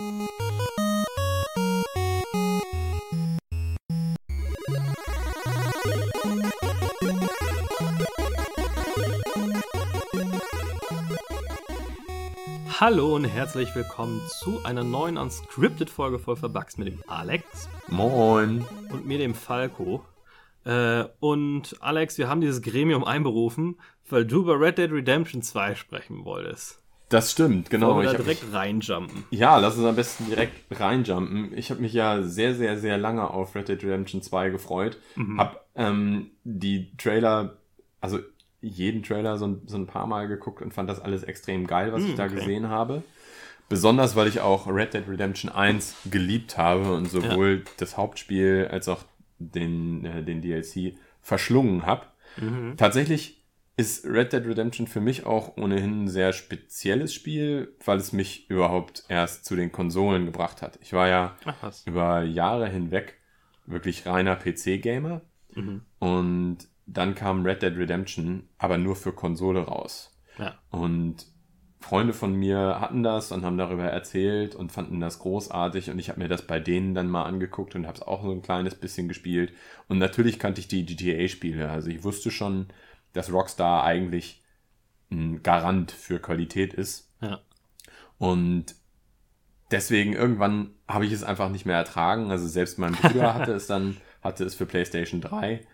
Hallo und herzlich willkommen zu einer neuen Unscripted-Folge voll Verbugs mit dem Alex. Moin. Und mir, dem Falco. Äh, und Alex, wir haben dieses Gremium einberufen, weil du über Red Dead Redemption 2 sprechen wolltest. Das stimmt, genau. Wollen wir da direkt reinjumpen. Ja, lass uns am besten direkt reinjumpen. Ich habe mich ja sehr, sehr, sehr lange auf Red Dead Redemption 2 gefreut. Mhm. Hab ähm, die Trailer, also jeden Trailer so ein, so ein paar Mal geguckt und fand das alles extrem geil, was mm, ich da okay. gesehen habe. Besonders, weil ich auch Red Dead Redemption 1 geliebt habe und sowohl ja. das Hauptspiel als auch den, äh, den DLC verschlungen habe. Mhm. Tatsächlich ist Red Dead Redemption für mich auch ohnehin ein sehr spezielles Spiel, weil es mich überhaupt erst zu den Konsolen gebracht hat. Ich war ja Ach, über Jahre hinweg wirklich reiner PC-Gamer mhm. und dann kam Red Dead Redemption, aber nur für Konsole raus. Ja. Und Freunde von mir hatten das und haben darüber erzählt und fanden das großartig und ich habe mir das bei denen dann mal angeguckt und habe es auch so ein kleines bisschen gespielt und natürlich kannte ich die GTA-Spiele, also ich wusste schon, dass Rockstar eigentlich ein Garant für Qualität ist. Ja. Und deswegen irgendwann habe ich es einfach nicht mehr ertragen, also selbst mein Bruder hatte es dann, hatte es für PlayStation 3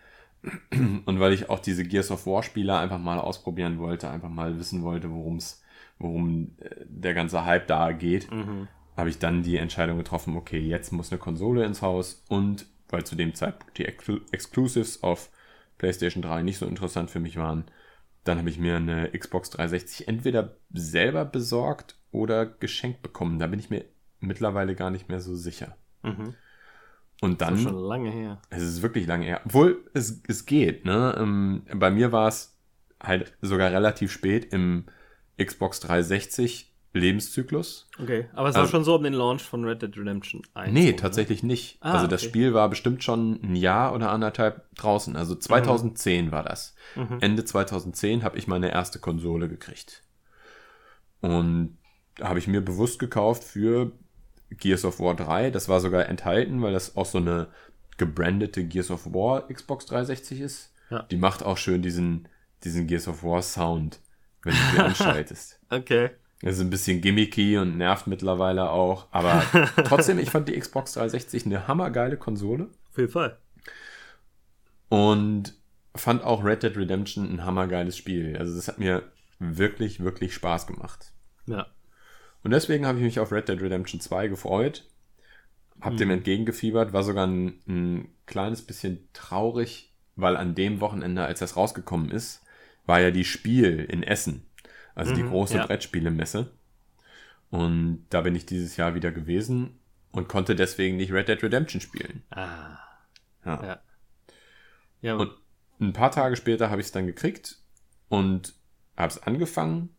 und weil ich auch diese Gears of War Spieler einfach mal ausprobieren wollte, einfach mal wissen wollte, worum äh, der ganze Hype da geht, mhm. habe ich dann die Entscheidung getroffen, okay, jetzt muss eine Konsole ins Haus und weil zu dem Zeitpunkt die Exclusives auf PlayStation 3 nicht so interessant für mich waren, dann habe ich mir eine Xbox 360 entweder selber besorgt oder geschenkt bekommen. Da bin ich mir mittlerweile gar nicht mehr so sicher. Mhm. Und dann. Das ist schon lange her. Es ist wirklich lange her. Obwohl, es, es geht, ne? Ähm, bei mir war es halt sogar relativ spät im Xbox 360 Lebenszyklus. Okay, aber es war ähm, schon so um den Launch von Red Dead Redemption 1. Nee, oder? tatsächlich nicht. Ah, also das okay. Spiel war bestimmt schon ein Jahr oder anderthalb draußen. Also 2010 mhm. war das. Mhm. Ende 2010 habe ich meine erste Konsole gekriegt. Und habe ich mir bewusst gekauft für Gears of War 3. Das war sogar enthalten, weil das auch so eine gebrandete Gears of War Xbox 360 ist. Ja. Die macht auch schön diesen, diesen Gears of War Sound, wenn du die anschaltest. Okay. Das ist ein bisschen gimmicky und nervt mittlerweile auch. Aber trotzdem, ich fand die Xbox 360 eine hammergeile Konsole. Auf jeden Fall. Und fand auch Red Dead Redemption ein hammergeiles Spiel. Also das hat mir wirklich, wirklich Spaß gemacht. Ja. Und deswegen habe ich mich auf Red Dead Redemption 2 gefreut, hab mhm. dem entgegengefiebert, war sogar ein, ein kleines bisschen traurig, weil an dem Wochenende, als das rausgekommen ist, war ja die Spiel in Essen, also mhm, die große ja. Brettspielemesse. Und da bin ich dieses Jahr wieder gewesen und konnte deswegen nicht Red Dead Redemption spielen. Ah. Ja. ja. ja. Und ein paar Tage später habe ich es dann gekriegt und habe es angefangen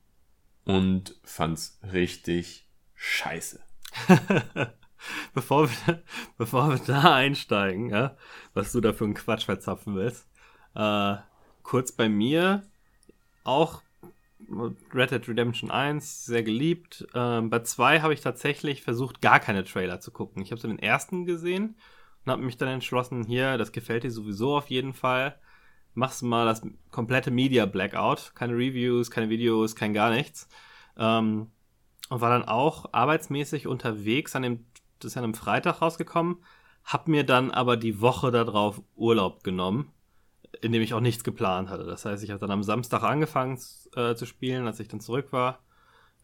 und fand's richtig scheiße. bevor, wir, bevor wir da einsteigen, ja, was du da für einen Quatsch verzapfen willst, äh, kurz bei mir auch Red Dead Redemption 1 sehr geliebt. Ähm, bei 2 habe ich tatsächlich versucht, gar keine Trailer zu gucken. Ich habe so den ersten gesehen und habe mich dann entschlossen, hier, das gefällt dir sowieso auf jeden Fall machst mal das komplette Media Blackout. Keine Reviews, keine Videos, kein gar nichts. Ähm, und war dann auch arbeitsmäßig unterwegs an dem, das ist ja an einem Freitag rausgekommen, hab mir dann aber die Woche darauf Urlaub genommen, in dem ich auch nichts geplant hatte. Das heißt, ich habe dann am Samstag angefangen äh, zu spielen, als ich dann zurück war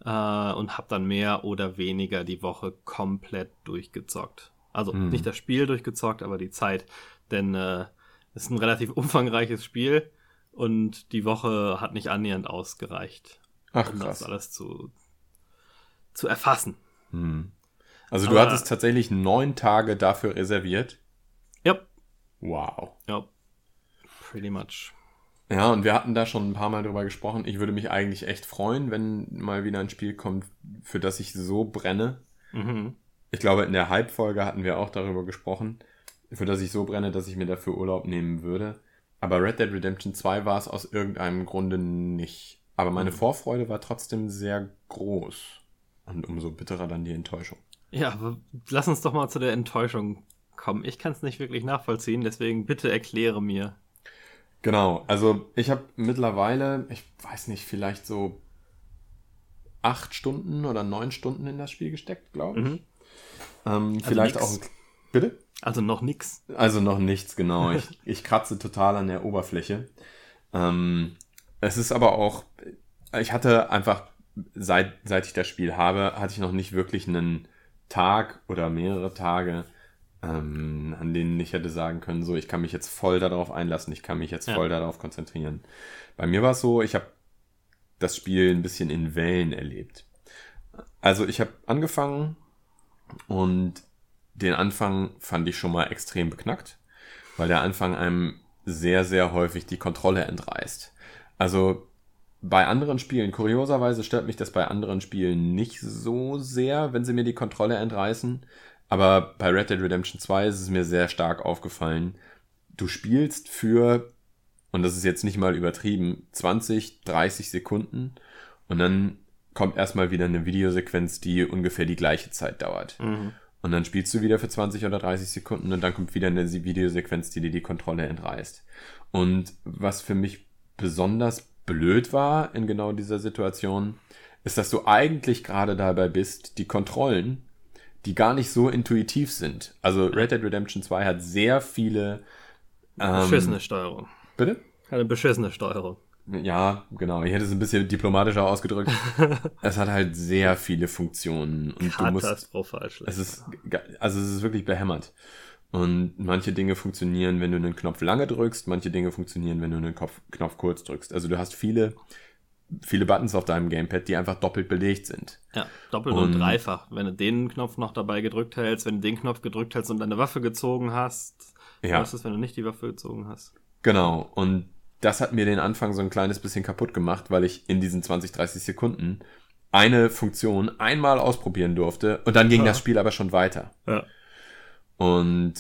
äh, und habe dann mehr oder weniger die Woche komplett durchgezockt. Also hm. nicht das Spiel durchgezockt, aber die Zeit, denn äh, es ist ein relativ umfangreiches Spiel und die Woche hat nicht annähernd ausgereicht, Ach, um krass. das alles zu, zu erfassen. Hm. Also Aber, du hattest tatsächlich neun Tage dafür reserviert? Ja. Wow. Ja. Pretty much. Ja, und wir hatten da schon ein paar Mal drüber gesprochen. Ich würde mich eigentlich echt freuen, wenn mal wieder ein Spiel kommt, für das ich so brenne. Mhm. Ich glaube, in der Hype-Folge hatten wir auch darüber gesprochen für das ich so brenne, dass ich mir dafür Urlaub nehmen würde. Aber Red Dead Redemption 2 war es aus irgendeinem Grunde nicht. Aber meine mhm. Vorfreude war trotzdem sehr groß. Und umso bitterer dann die Enttäuschung. Ja, aber lass uns doch mal zu der Enttäuschung kommen. Ich kann es nicht wirklich nachvollziehen, deswegen bitte erkläre mir. Genau, also ich habe mittlerweile, ich weiß nicht, vielleicht so acht Stunden oder neun Stunden in das Spiel gesteckt, glaube ich. Mhm. Ähm, also vielleicht nix. auch. Bitte? Also noch nichts. Also noch nichts, genau. Ich, ich kratze total an der Oberfläche. Ähm, es ist aber auch, ich hatte einfach, seit, seit ich das Spiel habe, hatte ich noch nicht wirklich einen Tag oder mehrere Tage, ähm, an denen ich hätte sagen können, so, ich kann mich jetzt voll darauf einlassen, ich kann mich jetzt ja. voll darauf konzentrieren. Bei mir war es so, ich habe das Spiel ein bisschen in Wellen erlebt. Also ich habe angefangen und den Anfang fand ich schon mal extrem beknackt, weil der Anfang einem sehr, sehr häufig die Kontrolle entreißt. Also bei anderen Spielen, kurioserweise stört mich das bei anderen Spielen nicht so sehr, wenn sie mir die Kontrolle entreißen. Aber bei Red Dead Redemption 2 ist es mir sehr stark aufgefallen. Du spielst für, und das ist jetzt nicht mal übertrieben, 20, 30 Sekunden und dann kommt erstmal wieder eine Videosequenz, die ungefähr die gleiche Zeit dauert. Mhm. Und dann spielst du wieder für 20 oder 30 Sekunden und dann kommt wieder eine Videosequenz, die dir die Kontrolle entreißt. Und was für mich besonders blöd war in genau dieser Situation, ist, dass du eigentlich gerade dabei bist, die Kontrollen, die gar nicht so intuitiv sind. Also Red Dead Redemption 2 hat sehr viele ähm, beschissene Steuerung. Bitte? Eine beschissene Steuerung. Ja, genau. Ich hätte es ein bisschen diplomatischer ausgedrückt. es hat halt sehr viele Funktionen und du musst. Es ist, also es ist wirklich behämmert. Und manche Dinge funktionieren, wenn du einen Knopf lange drückst, manche Dinge funktionieren, wenn du einen Knopf, Knopf kurz drückst. Also du hast viele, viele Buttons auf deinem Gamepad, die einfach doppelt belegt sind. Ja, doppelt und, und dreifach. Wenn du den Knopf noch dabei gedrückt hältst, wenn du den Knopf gedrückt hältst und deine Waffe gezogen hast, ja. was ist, wenn du nicht die Waffe gezogen hast? Genau. Und das hat mir den Anfang so ein kleines bisschen kaputt gemacht, weil ich in diesen 20, 30 Sekunden eine Funktion einmal ausprobieren durfte und dann ging ja. das Spiel aber schon weiter. Ja. Und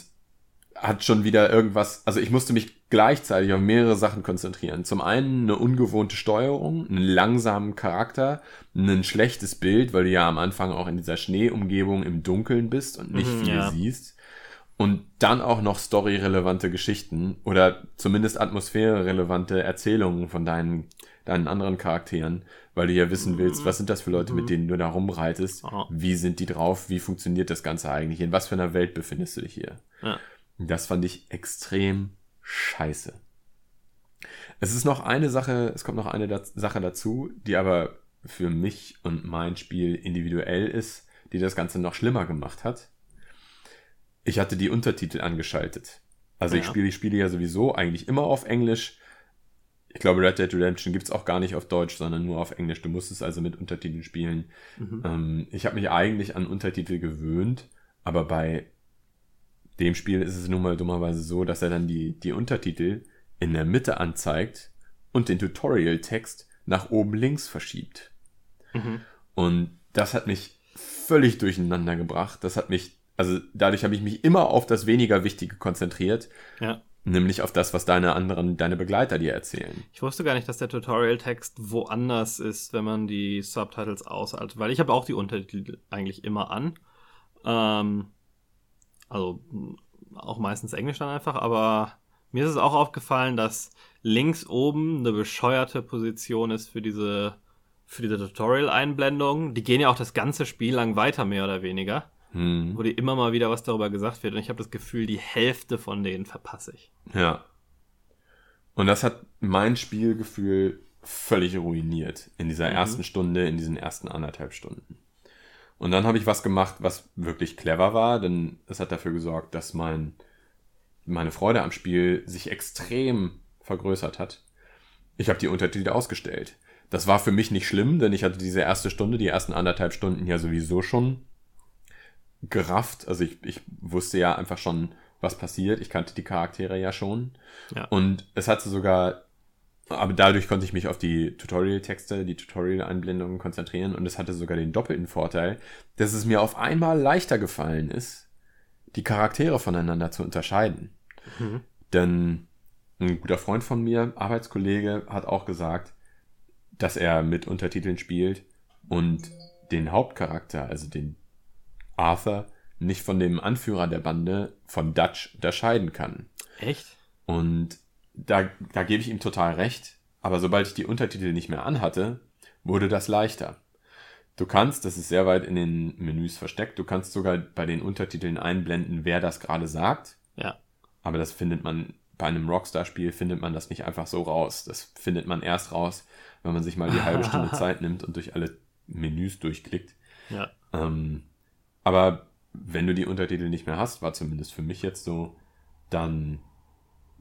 hat schon wieder irgendwas, also ich musste mich gleichzeitig auf mehrere Sachen konzentrieren. Zum einen eine ungewohnte Steuerung, einen langsamen Charakter, ein schlechtes Bild, weil du ja am Anfang auch in dieser Schneeumgebung im Dunkeln bist und nicht mhm, viel ja. siehst und dann auch noch storyrelevante Geschichten oder zumindest atmosphärerelevante Erzählungen von deinen, deinen anderen Charakteren, weil du ja wissen willst, was sind das für Leute, mit denen du da rumreitest, wie sind die drauf, wie funktioniert das Ganze eigentlich, in was für einer Welt befindest du dich hier. Ja. Das fand ich extrem scheiße. Es ist noch eine Sache, es kommt noch eine da Sache dazu, die aber für mich und mein Spiel individuell ist, die das Ganze noch schlimmer gemacht hat ich hatte die Untertitel angeschaltet. Also ja. ich spiele die Spiele ja sowieso eigentlich immer auf Englisch. Ich glaube, Red Dead Redemption gibt's auch gar nicht auf Deutsch, sondern nur auf Englisch. Du musst es also mit Untertiteln spielen. Mhm. Ähm, ich habe mich eigentlich an Untertitel gewöhnt, aber bei dem Spiel ist es nun mal dummerweise so, dass er dann die, die Untertitel in der Mitte anzeigt und den Tutorial-Text nach oben links verschiebt. Mhm. Und das hat mich völlig durcheinander gebracht. Das hat mich also dadurch habe ich mich immer auf das weniger Wichtige konzentriert. Ja. Nämlich auf das, was deine anderen, deine Begleiter dir erzählen. Ich wusste gar nicht, dass der Tutorial-Text woanders ist, wenn man die Subtitles aushaltet, weil ich habe auch die Untertitel eigentlich immer an. Ähm, also auch meistens Englisch dann einfach, aber mir ist es auch aufgefallen, dass links oben eine bescheuerte Position ist für diese, für diese Tutorial-Einblendung. Die gehen ja auch das ganze Spiel lang weiter, mehr oder weniger hm. wo dir immer mal wieder was darüber gesagt wird. Und ich habe das Gefühl, die Hälfte von denen verpasse ich. Ja. Und das hat mein Spielgefühl völlig ruiniert in dieser mhm. ersten Stunde, in diesen ersten anderthalb Stunden. Und dann habe ich was gemacht, was wirklich clever war, denn es hat dafür gesorgt, dass mein, meine Freude am Spiel sich extrem vergrößert hat. Ich habe die Untertitel ausgestellt. Das war für mich nicht schlimm, denn ich hatte diese erste Stunde, die ersten anderthalb Stunden ja sowieso schon gerafft. Also ich, ich wusste ja einfach schon, was passiert. Ich kannte die Charaktere ja schon. Ja. Und es hatte sogar, aber dadurch konnte ich mich auf die Tutorial-Texte, die Tutorial-Einblendungen konzentrieren. Und es hatte sogar den doppelten Vorteil, dass es mir auf einmal leichter gefallen ist, die Charaktere voneinander zu unterscheiden. Mhm. Denn ein guter Freund von mir, Arbeitskollege, hat auch gesagt, dass er mit Untertiteln spielt und den Hauptcharakter, also den Arthur nicht von dem Anführer der Bande, von Dutch, unterscheiden kann. Echt? Und da, da gebe ich ihm total recht. Aber sobald ich die Untertitel nicht mehr anhatte, wurde das leichter. Du kannst, das ist sehr weit in den Menüs versteckt, du kannst sogar bei den Untertiteln einblenden, wer das gerade sagt. Ja. Aber das findet man bei einem Rockstar-Spiel, findet man das nicht einfach so raus. Das findet man erst raus, wenn man sich mal die halbe Stunde Zeit nimmt und durch alle Menüs durchklickt. Ja. Ähm, aber wenn du die Untertitel nicht mehr hast, war zumindest für mich jetzt so, dann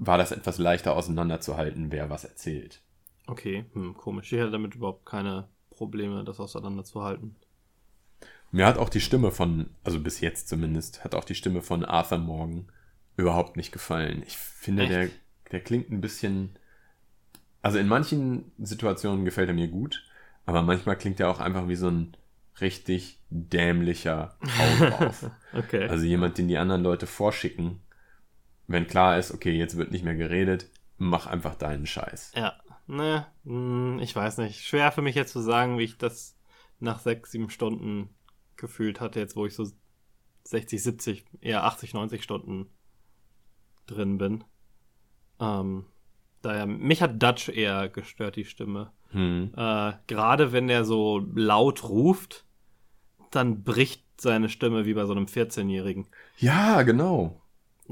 war das etwas leichter auseinanderzuhalten, wer was erzählt. Okay, hm, komisch. Ich hatte damit überhaupt keine Probleme, das auseinanderzuhalten. Mir hat auch die Stimme von, also bis jetzt zumindest, hat auch die Stimme von Arthur Morgan überhaupt nicht gefallen. Ich finde, der, der klingt ein bisschen. Also in manchen Situationen gefällt er mir gut, aber manchmal klingt er auch einfach wie so ein richtig dämlicher Hau drauf. okay. Also jemand, den die anderen Leute vorschicken, wenn klar ist, okay, jetzt wird nicht mehr geredet, mach einfach deinen Scheiß. Ja, ne, hm, ich weiß nicht. Schwer für mich jetzt zu sagen, wie ich das nach sechs, sieben Stunden gefühlt hatte, jetzt wo ich so 60, 70, eher 80, 90 Stunden drin bin. Ähm, daher, mich hat Dutch eher gestört, die Stimme. Hm. Äh, Gerade wenn er so laut ruft, dann bricht seine Stimme wie bei so einem 14-Jährigen. Ja, genau.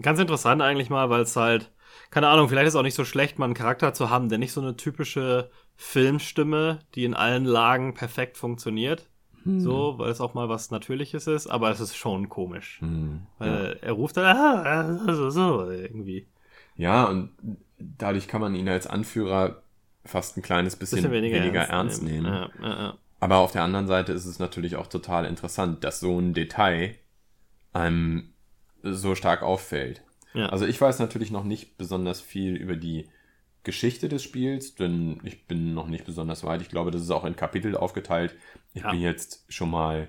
Ganz interessant eigentlich mal, weil es halt, keine Ahnung, vielleicht ist es auch nicht so schlecht, mal einen Charakter zu haben, der nicht so eine typische Filmstimme, die in allen Lagen perfekt funktioniert. Hm. So, weil es auch mal was Natürliches ist, aber es ist schon komisch. Hm. Weil er ruft dann, ah, so, so, irgendwie. Ja, und dadurch kann man ihn als Anführer fast ein kleines bisschen, Bisschen weniger, weniger, ernst, nehmen. Ja, ja, ja. Aber auf der anderen Seite ist es natürlich auch total interessant, dass so ein Detail einem so stark auffällt. Ja. Also ich weiß natürlich noch nicht besonders viel über die Geschichte des Spiels, denn ich bin noch nicht besonders weit. Ich glaube, das ist auch in Kapitel aufgeteilt. Ich Ja. bin jetzt schon mal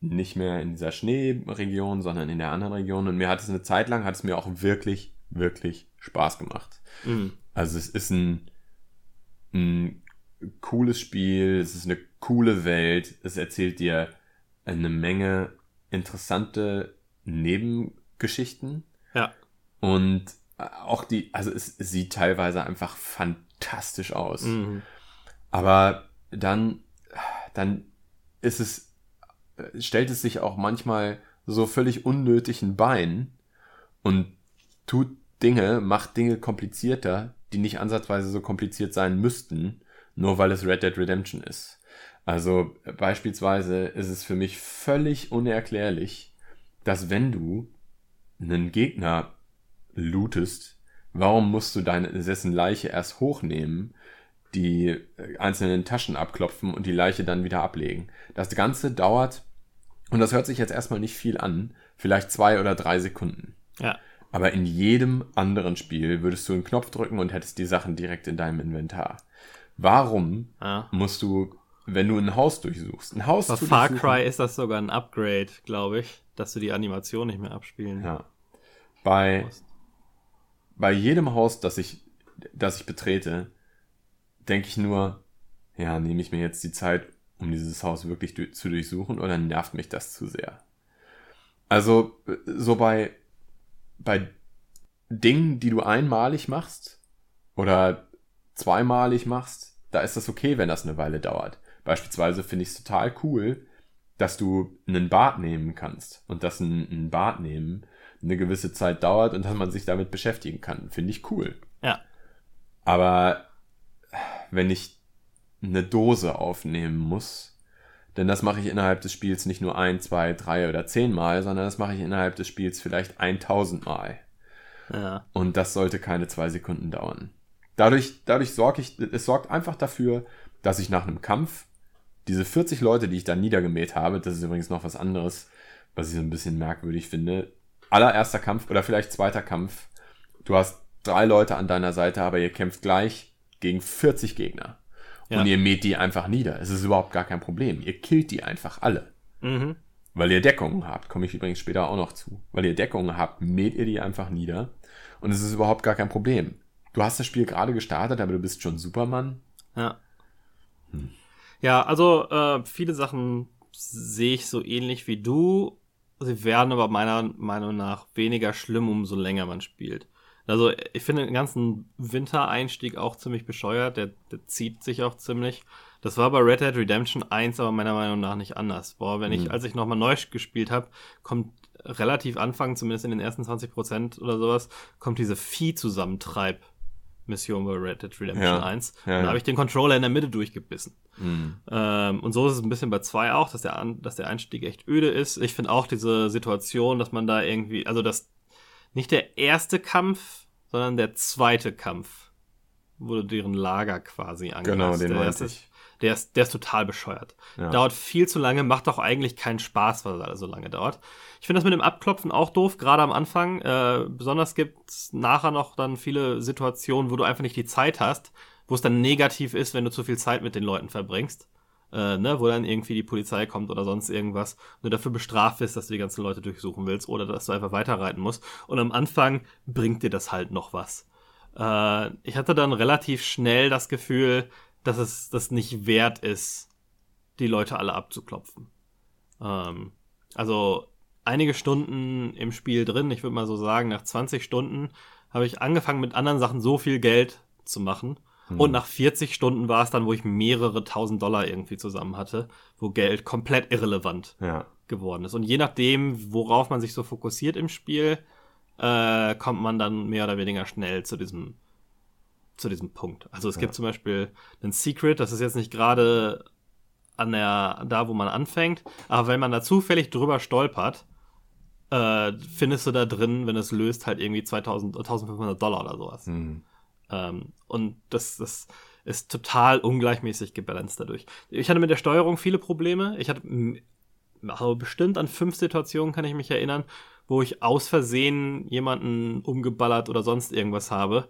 nicht mehr in dieser Schneeregion, sondern in der anderen Region. Und mir hat es eine Zeit lang, hat es mir auch wirklich, wirklich Spaß gemacht. Mhm. Also es ist ein, ein cooles Spiel, es ist eine coole Welt, es erzählt dir eine Menge interessante Nebengeschichten ja. und auch die, also es, sieht teilweise einfach fantastisch aus. Mhm. Aber dann, dann ist es, stellt es sich auch manchmal so völlig unnötig ein Bein und tut Dinge, macht Dinge komplizierter, die nicht ansatzweise so kompliziert sein müssten, nur weil es Red Dead Redemption ist. Also beispielsweise ist es für mich völlig unerklärlich, dass wenn du einen Gegner lootest, warum musst du deine dessen Leiche erst hochnehmen, die äh, einzelnen Taschen abklopfen und die Leiche dann wieder ablegen. Das Ganze dauert, und das hört sich jetzt erstmal nicht viel an, vielleicht zwei oder drei Sekunden. Ja. Aber in jedem anderen Spiel würdest du einen Knopf drücken und hättest die Sachen direkt in deinem Inventar. Warum ja. musst du, wenn du ein Haus durchsuchst, ein Haus Bei Far Cry ist das sogar ein Upgrade, glaube ich, dass du die Animation nicht mehr abspielen Ja. Bei, musst. bei jedem Haus, das ich, das ich betrete, denke ich nur, ja, nehme ich mir jetzt die Zeit, um dieses Haus wirklich du zu durchsuchen oder nervt mich das zu sehr? Also, so bei, bei Dingen, die du einmalig machst oder zweimalig machst, da ist das okay, wenn das eine Weile dauert. Beispielsweise finde ich es total cool, dass du einen Bad nehmen kannst und dass ein, ein Bad nehmen eine gewisse Zeit dauert und dass man sich damit beschäftigen kann. Finde ich cool. Ja. Aber wenn ich eine Dose aufnehmen muss, denn das mache ich innerhalb des Spiels nicht nur ein, zwei, drei oder zehn Mal, sondern das mache ich innerhalb des Spiels vielleicht 1000 Mal. Ja. Und das sollte keine zwei Sekunden dauern. Dadurch, dadurch sorge ich, es sorgt einfach dafür, dass ich nach einem Kampf diese 40 Leute, die ich da niedergemäht habe, das ist übrigens noch was anderes, was ich so ein bisschen merkwürdig finde. Allererster Kampf oder vielleicht zweiter Kampf. Du hast drei Leute an deiner Seite, aber ihr kämpft gleich gegen 40 Gegner. Ja. Und ihr mäht die einfach nieder. Es ist überhaupt gar kein Problem. Ihr killt die einfach alle. Mhm. Weil ihr Deckungen habt, komme ich übrigens später auch noch zu. Weil ihr Deckungen habt, mäht ihr die einfach nieder. Und es ist überhaupt gar kein Problem. Du hast das Spiel gerade gestartet, aber du bist schon Superman. Ja. Hm. Ja, also äh, viele Sachen sehe ich so ähnlich wie du. sie werden aber meiner Meinung nach weniger schlimm, umso länger man spielt. Also ich finde den ganzen Wintereinstieg auch ziemlich bescheuert, der, der zieht sich auch ziemlich. Das war bei Red Dead Redemption 1 aber meiner Meinung nach nicht anders. Boah, wenn ich, mhm. als ich nochmal neu gespielt habe, kommt relativ Anfang, zumindest in den ersten 20 Prozent oder sowas, kommt diese Vieh-Zusammentreib. Mission bei Red Dead Redemption ja, 1. Ja, da habe ich den Controller in der Mitte durchgebissen. Mhm. Ähm, und so ist es ein bisschen bei 2 auch, dass der, dass der Einstieg echt öde ist. Ich finde auch diese Situation, dass man da irgendwie, also dass nicht der erste Kampf, sondern der zweite Kampf, wurde deren Lager quasi angepasst. Genau, den der erste, ich der ist, der ist total bescheuert. Ja. Dauert viel zu lange, macht auch eigentlich keinen Spaß, weil er so lange dauert. Ich finde das mit dem Abklopfen auch doof, gerade am Anfang. Äh, besonders gibt's nachher noch dann viele Situationen, wo du einfach nicht die Zeit hast, wo es dann negativ ist, wenn du zu viel Zeit mit den Leuten verbringst. Äh, ne, wo dann irgendwie die Polizei kommt oder sonst irgendwas du dafür bestraft wirst, dass du die ganzen Leute durchsuchen willst oder dass du einfach weiterreiten musst. Und am Anfang bringt dir das halt noch was. Äh, ich hatte dann relativ schnell das Gefühl, dass es das nicht wert ist, die Leute alle abzuklopfen. Ähm, also einige Stunden im Spiel drin, ich würde mal so sagen, nach 20 Stunden habe ich angefangen mit anderen Sachen so viel Geld zu machen. Hm. Und nach 40 Stunden war es dann, wo ich mehrere tausend Dollar irgendwie zusammen hatte, wo Geld komplett irrelevant ja. geworden ist. Und je nachdem, worauf man sich so fokussiert im Spiel, äh, kommt man dann mehr oder weniger schnell zu diesem zu diesem Punkt. Also es ja. gibt zum Beispiel ein Secret, das ist jetzt nicht gerade an der, da wo man anfängt, aber wenn man da zufällig drüber stolpert, äh, findest du da drin, wenn es löst, halt irgendwie 2000, 1500 Dollar oder sowas. Mhm. Ähm, und das, das ist total ungleichmäßig gebalanced dadurch. Ich hatte mit der Steuerung viele Probleme. Ich hatte also bestimmt an fünf Situationen kann ich mich erinnern, wo ich aus Versehen jemanden umgeballert oder sonst irgendwas habe.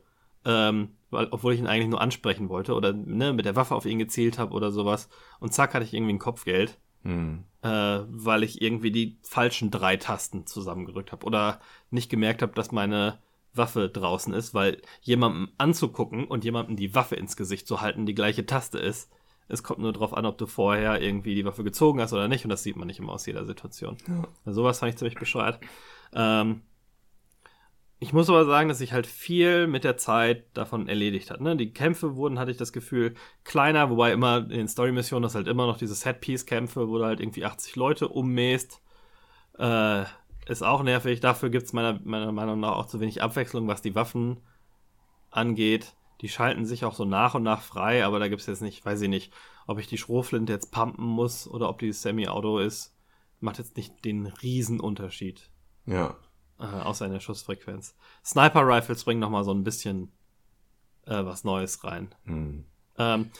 Ähm, weil, obwohl ich ihn eigentlich nur ansprechen wollte oder ne, mit der Waffe auf ihn gezielt habe oder sowas. Und zack, hatte ich irgendwie ein Kopfgeld. Hm. Äh, weil ich irgendwie die falschen drei Tasten zusammengedrückt habe oder nicht gemerkt habe, dass meine Waffe draußen ist, weil jemandem anzugucken und jemandem die Waffe ins Gesicht zu halten die gleiche Taste ist. Es kommt nur darauf an, ob du vorher irgendwie die Waffe gezogen hast oder nicht und das sieht man nicht immer aus jeder Situation. Ja. Also sowas fand ich ziemlich bescheuert. Ähm, ich muss aber sagen, dass sich halt viel mit der Zeit davon erledigt hat. Ne? Die Kämpfe wurden, hatte ich das Gefühl, kleiner, wobei immer in den Story-Missionen das halt immer noch diese Set-Piece-Kämpfe, wo du halt irgendwie 80 Leute ummähst. Äh, ist auch nervig. Dafür gibt es meiner, meiner Meinung nach auch zu wenig Abwechslung, was die Waffen angeht. Die schalten sich auch so nach und nach frei, aber da gibt es jetzt nicht, weiß ich nicht, ob ich die Schrotflinte jetzt pumpen muss oder ob die Semi-Auto ist. Macht jetzt nicht den Riesenunterschied. Ja. Äh, außer in der Schussfrequenz. Sniper Rifles bringen noch mal so ein bisschen äh, was Neues rein. Mhm. Ähm,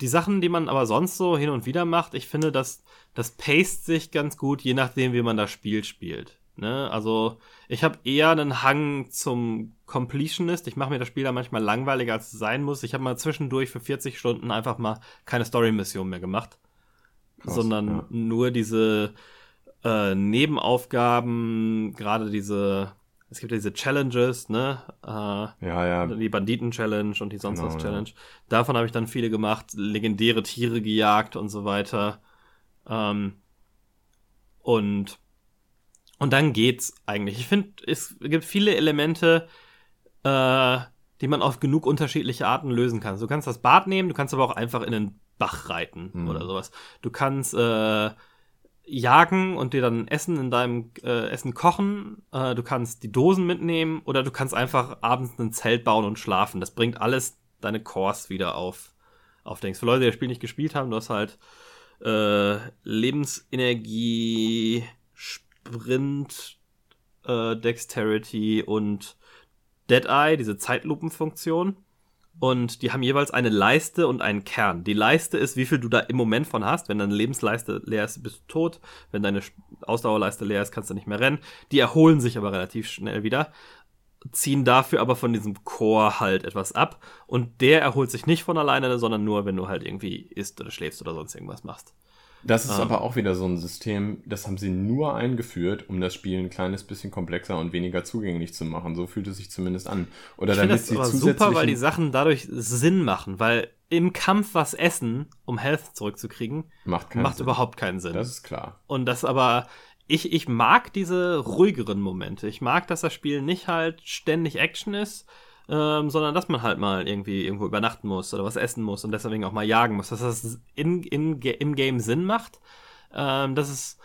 die Sachen, die man aber sonst so hin und wieder macht, ich finde, dass das paced sich ganz gut, je nachdem, wie man das Spiel spielt. Ne? Also ich habe eher einen Hang zum Completionist. Ich mache mir das Spiel da manchmal langweiliger, als es sein muss. Ich habe mal zwischendurch für 40 Stunden einfach mal keine Story-Mission mehr gemacht, Krass, sondern ja. nur diese äh, Nebenaufgaben, gerade diese, es gibt ja diese Challenges, ne? Äh, ja, ja. Die Banditen-Challenge und die sonst genau, was Challenge. Ja. Davon habe ich dann viele gemacht, legendäre Tiere gejagt und so weiter. Ähm, und und dann geht's eigentlich. Ich finde, es gibt viele Elemente, äh, die man auf genug unterschiedliche Arten lösen kann. Du kannst das Bad nehmen, du kannst aber auch einfach in den Bach reiten mhm. oder sowas. Du kannst äh, jagen und dir dann Essen in deinem äh, Essen kochen. Äh, du kannst die Dosen mitnehmen oder du kannst einfach abends ein Zelt bauen und schlafen. Das bringt alles deine Cores wieder auf, auf Dings. Für Leute, die das Spiel nicht gespielt haben, du hast halt äh, Lebensenergie, Sprint, äh, Dexterity und Deadeye, diese Zeitlupenfunktion und die haben jeweils eine Leiste und einen Kern. Die Leiste ist, wie viel du da im Moment von hast. Wenn deine Lebensleiste leer ist, bist du tot. Wenn deine Ausdauerleiste leer ist, kannst du nicht mehr rennen. Die erholen sich aber relativ schnell wieder, ziehen dafür aber von diesem Core halt etwas ab. Und der erholt sich nicht von alleine, sondern nur, wenn du halt irgendwie isst oder schläfst oder sonst irgendwas machst. Das ist ah. aber auch wieder so ein System, das haben sie nur eingeführt, um das Spiel ein kleines bisschen komplexer und weniger zugänglich zu machen. So fühlt es sich zumindest an. Oder ich damit das sie aber super, weil die Sachen dadurch Sinn machen, weil im Kampf was essen, um Health zurückzukriegen, macht, macht überhaupt keinen Sinn. Das ist klar. Und das aber ich, ich mag diese ruhigeren Momente. Ich mag, dass das Spiel nicht halt ständig Action ist, ähm, sondern dass man halt mal irgendwie irgendwo übernachten muss oder was essen muss und deswegen auch mal jagen muss. Dass das in, in, im Game Sinn macht. Ähm, dass es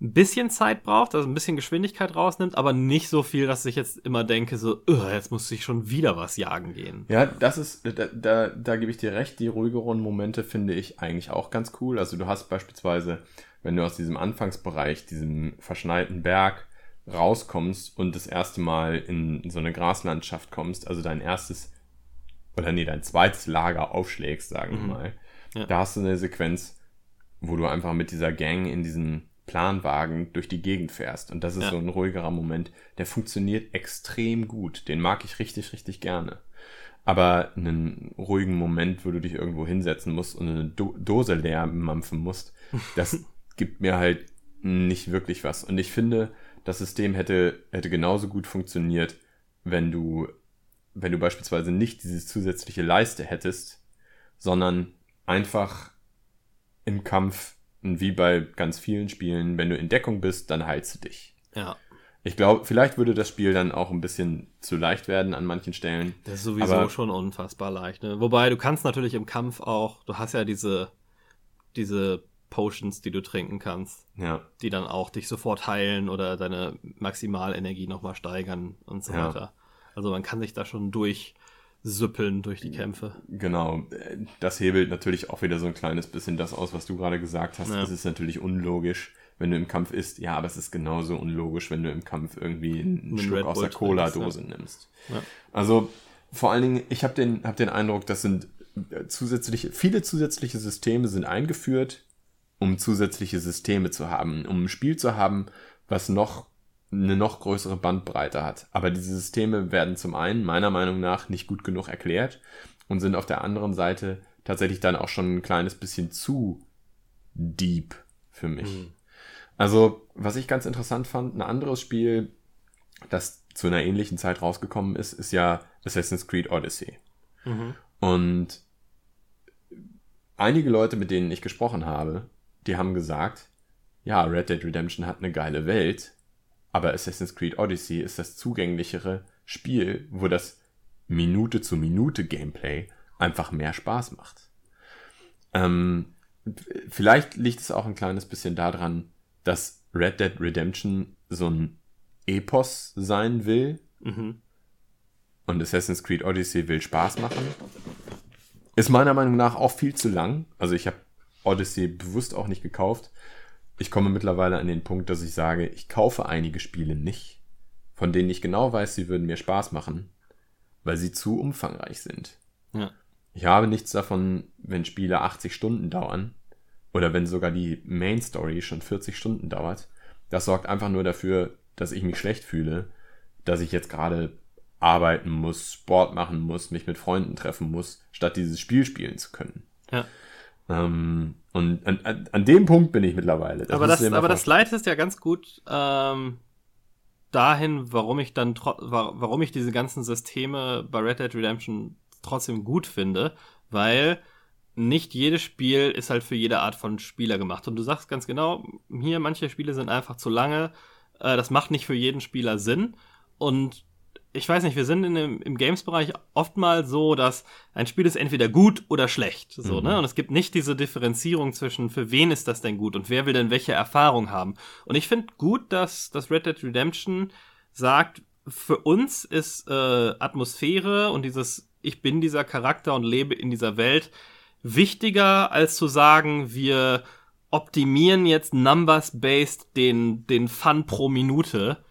ein bisschen Zeit braucht, also ein bisschen Geschwindigkeit rausnimmt, aber nicht so viel, dass ich jetzt immer denke, so, jetzt muss ich schon wieder was jagen gehen. Ja, das ist, da, da, da gebe ich dir recht, die ruhigeren Momente finde ich eigentlich auch ganz cool. Also du hast beispielsweise, wenn du aus diesem Anfangsbereich, diesem verschneiten Berg rauskommst und das erste Mal in so eine Graslandschaft kommst, also dein erstes, oder nee, dein zweites Lager aufschlägst, sagen wir mhm. mal, ja. da hast du eine Sequenz, wo du einfach mit dieser Gang in diesen Planwagen durch die Gegend fährst. Und das ist ja. so ein ruhigerer Moment. Der funktioniert extrem gut. Den mag ich richtig, richtig gerne. Aber einen ruhigen Moment, wo du dich irgendwo hinsetzen musst und eine Do Dose leer mampfen musst, das gibt mir halt nicht wirklich was. Und ich finde, das System hätte, hätte genauso gut funktioniert, wenn du, wenn du beispielsweise nicht diese zusätzliche Leiste hättest, sondern einfach im Kampf wie bei ganz vielen Spielen, wenn du in Deckung bist, dann heilst du dich. Ja. Ich glaube, vielleicht würde das Spiel dann auch ein bisschen zu leicht werden an manchen Stellen. Das ist sowieso aber, schon unfassbar leicht. Ne? Wobei du kannst natürlich im Kampf auch, du hast ja diese, diese Potions, die du trinken kannst, ja. die dann auch dich sofort heilen oder deine Maximalenergie nochmal steigern und so ja. weiter. Also man kann sich da schon durch süppeln durch die Kämpfe. Genau. Das hebelt natürlich auch wieder so ein kleines bisschen das aus, was du gerade gesagt hast. Es ist natürlich unlogisch, wenn du im Kampf isst. Ja, aber es ist genauso unlogisch, wenn du im Kampf irgendwie einen Schluck Red aus der Cola-Dose ja. nimmst. Ja. Also vor allen Dingen, ich habe den, hab den Eindruck, das sind äh, zusätzliche, viele zusätzliche Systeme sind eingeführt, um zusätzliche Systeme zu haben, um ein Spiel zu haben, was noch eine noch größere Bandbreite hat. Aber diese Systeme werden zum einen meiner Meinung nach nicht gut genug erklärt und sind auf der anderen Seite tatsächlich dann auch schon ein kleines bisschen zu deep für mich. Mhm. Also, was ich ganz interessant fand, ein anderes Spiel, das zu einer ähnlichen Zeit rausgekommen ist, ist ja Assassin's Creed Odyssey. Mhm. Und einige Leute, mit denen ich gesprochen habe, die haben gesagt, ja, Red Dead Redemption hat eine geile Welt, aber Assassin's Creed Odyssey ist das zugänglichere Spiel, wo das Minute zu Minute Gameplay einfach mehr Spaß macht. Ähm, vielleicht liegt es auch ein kleines bisschen daran, dass Red Dead Redemption so ein Epos sein will. Mhm. Und Assassin's Creed Odyssey will Spaß machen. Ist meiner Meinung nach auch viel zu lang. Also ich habe Odyssey bewusst auch nicht gekauft, ich komme mittlerweile an den Punkt, dass ich sage, ich kaufe einige Spiele nicht, von denen ich genau weiß, sie würden mir Spaß machen, weil sie zu umfangreich sind. Ja. Ich habe nichts davon, wenn Spiele 80 Stunden dauern oder wenn sogar die Main Story schon 40 Stunden dauert. Das sorgt einfach nur dafür, dass ich mich schlecht fühle, dass ich jetzt gerade arbeiten muss, Sport machen muss, mich mit Freunden treffen muss, statt dieses Spiel spielen zu können. Ja. Ähm, und an, an, an, dem Punkt bin ich mittlerweile. Das aber das, aber das leitet ja ganz gut ähm, dahin, warum ich dann warum ich diese ganzen Systeme bei Red Dead Redemption trotzdem gut finde, weil nicht jedes Spiel ist halt für jede Art von Spieler gemacht. Und du sagst ganz genau, hier manche Spiele sind einfach zu lange. Äh, das macht nicht für jeden Spieler Sinn. Und ich weiß nicht, wir sind in dem, im Games-Bereich oftmals so, dass ein Spiel ist entweder gut oder schlecht. So, mhm. ne? Und es gibt nicht diese Differenzierung zwischen, für wen ist das denn gut und wer will denn welche Erfahrung haben. Und ich finde gut, dass, dass Red Dead Redemption sagt, für uns ist äh, Atmosphäre und dieses Ich bin dieser Charakter und lebe in dieser Welt wichtiger, als zu sagen, wir optimieren jetzt numbers-based den, den Fun pro Minute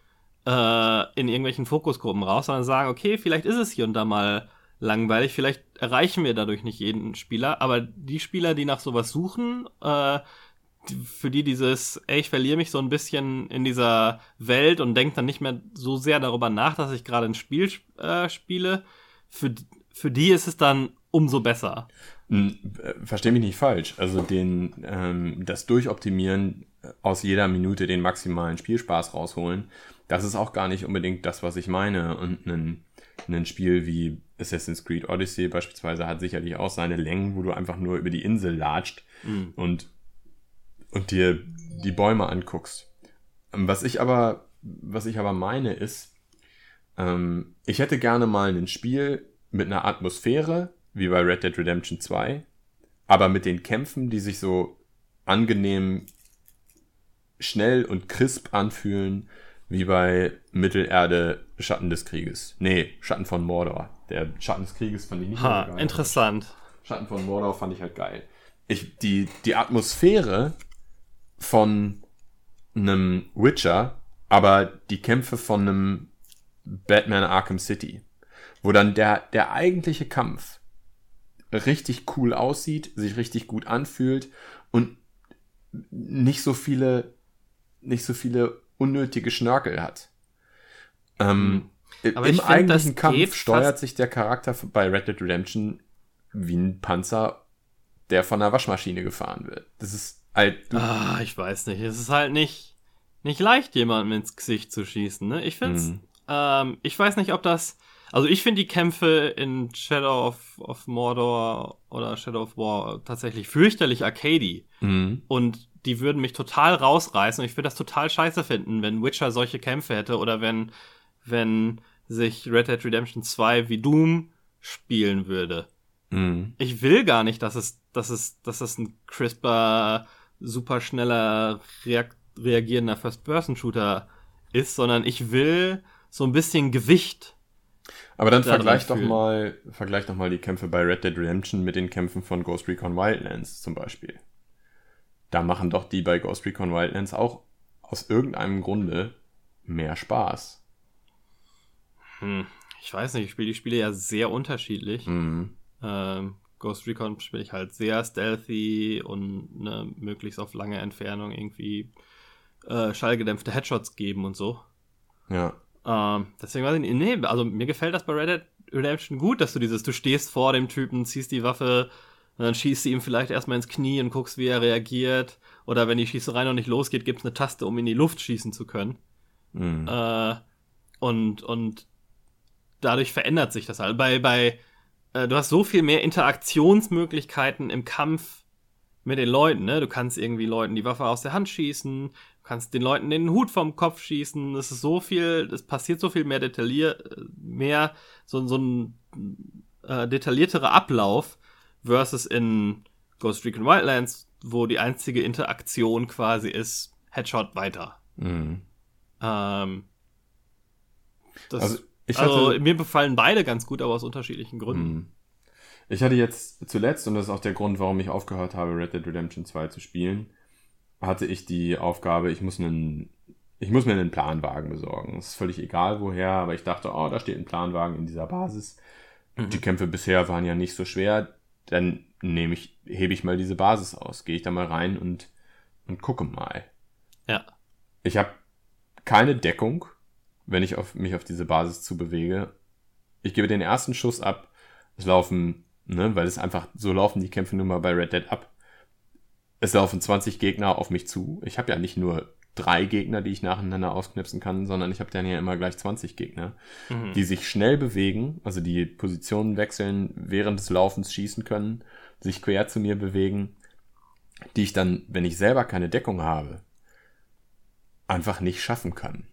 äh, in irgendwelchen Fokusgruppen raus, sondern sagen, okay, vielleicht ist es hier und da mal langweilig, vielleicht erreichen wir dadurch nicht jeden Spieler, aber die Spieler, die nach sowas suchen, äh, für die dieses, ey, ich verliere mich so ein bisschen in dieser Welt und denke dann nicht mehr so sehr darüber nach, dass ich gerade ein Spiel äh, spiele, für, für die ist es dann umso besser. Hm, versteh mich nicht falsch. Also den, ähm, das Durchoptimieren aus jeder Minute den maximalen Spielspaß rausholen, das ist auch gar nicht unbedingt das, was ich meine. Und ein, ein Spiel wie Assassin's Creed Odyssey beispielsweise hat sicherlich auch seine Längen, wo du einfach nur über die Insel latscht mhm. und, und dir die Bäume anguckst. Was ich aber, was ich aber meine ist, ähm, ich hätte gerne mal ein Spiel mit einer Atmosphäre, wie bei Red Dead Redemption 2, aber mit den Kämpfen, die sich so angenehm schnell und crisp anfühlen, wie bei Mittelerde Schatten des Krieges. Nee, Schatten von Mordor. Der Schatten des Krieges fand ich nicht ha, geil. Interessant. Schatten von Mordor fand ich halt geil. Ich, die, die Atmosphäre von einem Witcher, aber die Kämpfe von einem Batman Arkham City, wo dann der, der eigentliche Kampf richtig cool aussieht, sich richtig gut anfühlt und nicht so viele, nicht so viele unnötige Schnörkel hat. Ähm, hm. Aber Im find, eigentlichen Kampf steuert sich der Charakter bei Red Dead Redemption wie ein Panzer, der von einer Waschmaschine gefahren wird. Das ist halt. Ah, ich weiß nicht. Es ist halt nicht, nicht leicht, jemandem ins Gesicht zu schießen. Ne? Ich finde mhm. ähm, ich weiß nicht, ob das. Also ich finde die Kämpfe in Shadow of, of Mordor oder Shadow of War tatsächlich fürchterlich arcady. Mhm. Und die würden mich total rausreißen. Und ich würde das total scheiße finden, wenn Witcher solche Kämpfe hätte oder wenn, wenn sich Red Dead Redemption 2 wie Doom spielen würde. Mhm. Ich will gar nicht, dass es, dass es, dass es ein crisper, super schneller, reak reagierender First-Person-Shooter ist, sondern ich will so ein bisschen Gewicht. Aber dann vergleich doch mal, vergleich doch mal die Kämpfe bei Red Dead Redemption mit den Kämpfen von Ghost Recon Wildlands zum Beispiel da machen doch die bei Ghost Recon Wildlands auch aus irgendeinem Grunde mehr Spaß. Hm, ich weiß nicht, ich spiele die Spiele ja sehr unterschiedlich. Mhm. Ähm, Ghost Recon spiele ich halt sehr stealthy und ne, möglichst auf lange Entfernung irgendwie äh, schallgedämpfte Headshots geben und so. Ja. Ähm, deswegen weiß ich nicht, nee, also mir gefällt das bei Red Dead Redemption gut, dass du dieses, du stehst vor dem Typen, ziehst die Waffe, und dann schießt du ihm vielleicht erstmal ins Knie und guckst, wie er reagiert. Oder wenn die Schießerei noch nicht losgeht, gibt es eine Taste, um in die Luft schießen zu können. Mhm. Äh, und, und dadurch verändert sich das halt. Bei, bei, äh, du hast so viel mehr Interaktionsmöglichkeiten im Kampf mit den Leuten, ne? Du kannst irgendwie Leuten die Waffe aus der Hand schießen, du kannst den Leuten den Hut vom Kopf schießen. Es ist so viel, es passiert so viel mehr detailliert, mehr so, so ein äh, detaillierterer Ablauf, versus in Ghost Recon Wildlands, wo die einzige Interaktion quasi ist, Headshot weiter. Mhm. Ähm, das, also, also, hatte, mir befallen beide ganz gut, aber aus unterschiedlichen Gründen. Mhm. Ich hatte jetzt zuletzt, und das ist auch der Grund, warum ich aufgehört habe, Red Dead Redemption 2 zu spielen, hatte ich die Aufgabe, ich muss einen, ich muss mir einen Planwagen besorgen. Es ist völlig egal woher, aber ich dachte, oh, da steht ein Planwagen in dieser Basis. Mhm. Die Kämpfe bisher waren ja nicht so schwer dann nehme ich, hebe ich mal diese Basis aus, gehe ich da mal rein und, und gucke mal. Ja. Ich habe keine Deckung, wenn ich auf, mich auf diese Basis zubewege. Ich gebe den ersten Schuss ab. Es laufen, ne, weil es einfach, so laufen die Kämpfe nun mal bei Red Dead ab. Es laufen 20 Gegner auf mich zu. Ich habe ja nicht nur drei Gegner, die ich nacheinander ausknipsen kann, sondern ich habe dann ja immer gleich 20 Gegner, mhm. die sich schnell bewegen, also die Positionen wechseln, während des Laufens schießen können, sich quer zu mir bewegen, die ich dann, wenn ich selber keine Deckung habe, einfach nicht schaffen kann.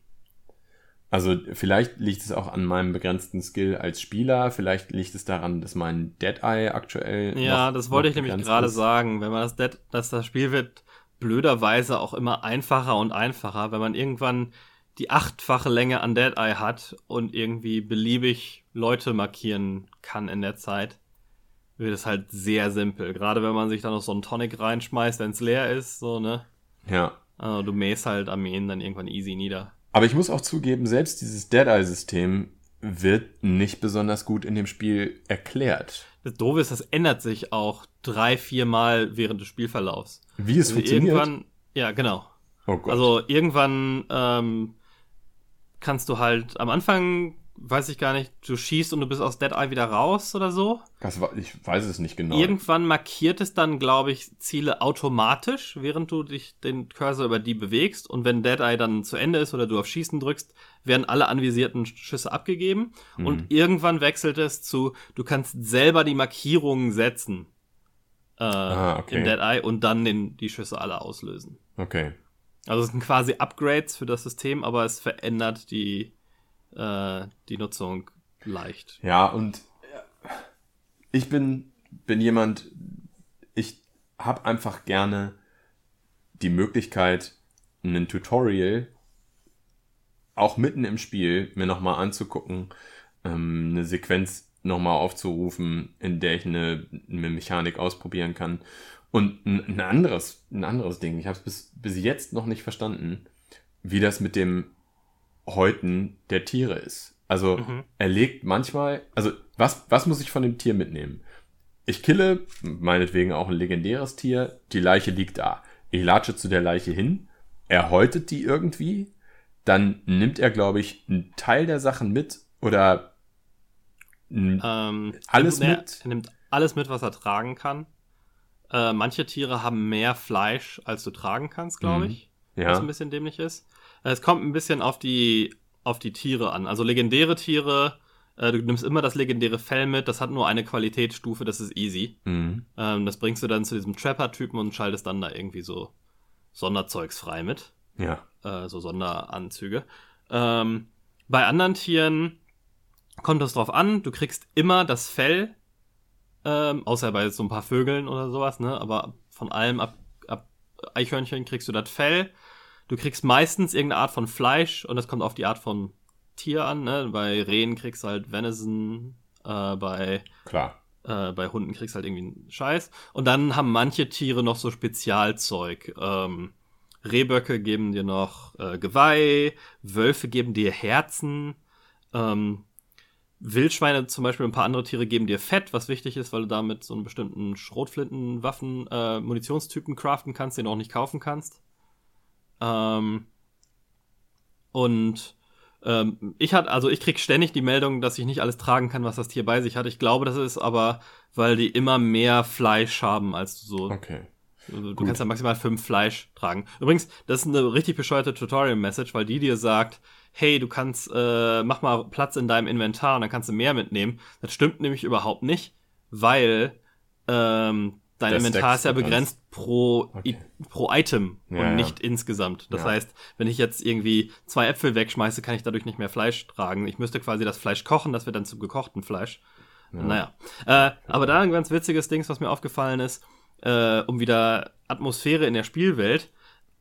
Also vielleicht liegt es auch an meinem begrenzten Skill als Spieler, vielleicht liegt es daran, dass mein Deadeye aktuell. Ja, das wollte ich nämlich gerade sagen. Wenn man das Dead, dass das Spiel wird blöderweise auch immer einfacher und einfacher, wenn man irgendwann die achtfache Länge an Dead Eye hat und irgendwie beliebig Leute markieren kann in der Zeit, wird es halt sehr simpel. Gerade wenn man sich dann noch so einen Tonic reinschmeißt, wenn es leer ist, so, ne? Ja. Also du mähst halt Armeen dann irgendwann easy nieder. Aber ich muss auch zugeben, selbst dieses Dead Eye-System wird nicht besonders gut in dem Spiel erklärt. Das Doofe ist, das ändert sich auch drei, vier Mal während des Spielverlaufs. Wie es also funktioniert? Irgendwann, ja, genau. Oh Gott. Also irgendwann ähm, kannst du halt am Anfang weiß ich gar nicht, du schießt und du bist aus Dead Eye wieder raus oder so. Das war, ich weiß es nicht genau. Irgendwann markiert es dann, glaube ich, Ziele automatisch, während du dich den Cursor über die bewegst. Und wenn Dead Eye dann zu Ende ist oder du auf Schießen drückst, werden alle anvisierten Schüsse abgegeben. Mhm. Und irgendwann wechselt es zu, du kannst selber die Markierungen setzen äh, ah, okay. im Dead Eye und dann den, die Schüsse alle auslösen. Okay. Also es sind quasi Upgrades für das System, aber es verändert die, äh, die Nutzung leicht. Ja, und ich bin, bin jemand, ich habe einfach gerne die Möglichkeit, ein Tutorial auch mitten im Spiel mir nochmal anzugucken, ähm, eine Sequenz nochmal aufzurufen, in der ich eine, eine Mechanik ausprobieren kann. Und ein, ein anderes, ein anderes Ding, ich habe es bis, bis jetzt noch nicht verstanden, wie das mit dem Häuten der Tiere ist. Also mhm. er legt manchmal, also was, was muss ich von dem Tier mitnehmen? Ich kille, meinetwegen auch ein legendäres Tier, die Leiche liegt da. Ich latsche zu der Leiche hin, er häutet die irgendwie, dann nimmt er, glaube ich, einen Teil der Sachen mit oder ähm, alles er, mit. Er nimmt alles mit, was er tragen kann. Äh, manche Tiere haben mehr Fleisch, als du tragen kannst, glaube mhm. ich. Ja. Was ein bisschen dämlich ist. Es kommt ein bisschen auf die, auf die Tiere an. Also legendäre Tiere, äh, du nimmst immer das legendäre Fell mit, das hat nur eine Qualitätsstufe, das ist easy. Mhm. Ähm, das bringst du dann zu diesem Trapper-Typen und schaltest dann da irgendwie so Sonderzeugs frei mit. Ja. Äh, so Sonderanzüge. Ähm, bei anderen Tieren kommt es drauf an, du kriegst immer das Fell, ähm, außer bei so ein paar Vögeln oder sowas, ne? Aber von allem ab, ab Eichhörnchen kriegst du das Fell. Du kriegst meistens irgendeine Art von Fleisch und das kommt auf die Art von Tier an, ne? Bei Rehen kriegst du halt Venison, äh, bei. Äh, bei Hunden kriegst du halt irgendwie einen Scheiß. Und dann haben manche Tiere noch so Spezialzeug. Ähm, Rehböcke geben dir noch äh, Geweih, Wölfe geben dir Herzen, ähm, Wildschweine zum Beispiel und ein paar andere Tiere geben dir Fett, was wichtig ist, weil du damit so einen bestimmten Schrotflinten, Waffen, äh, Munitionstypen craften kannst, den du auch nicht kaufen kannst. Ähm, und ähm, ich hatte, also ich krieg ständig die Meldung, dass ich nicht alles tragen kann, was das Tier bei sich hat. Ich glaube, das ist aber, weil die immer mehr Fleisch haben, als du so. Okay. Du, du kannst ja maximal fünf Fleisch tragen. Übrigens, das ist eine richtig bescheuerte Tutorial-Message, weil die dir sagt, hey, du kannst, äh, mach mal Platz in deinem Inventar und dann kannst du mehr mitnehmen. Das stimmt nämlich überhaupt nicht, weil ähm, dein das Inventar ist ja begrenzt pro, okay. pro Item ja, und nicht ja. insgesamt. Das ja. heißt, wenn ich jetzt irgendwie zwei Äpfel wegschmeiße, kann ich dadurch nicht mehr Fleisch tragen. Ich müsste quasi das Fleisch kochen, das wird dann zum gekochten Fleisch. Naja. Äh, aber da ein ganz witziges Ding, was mir aufgefallen ist, äh, um wieder Atmosphäre in der Spielwelt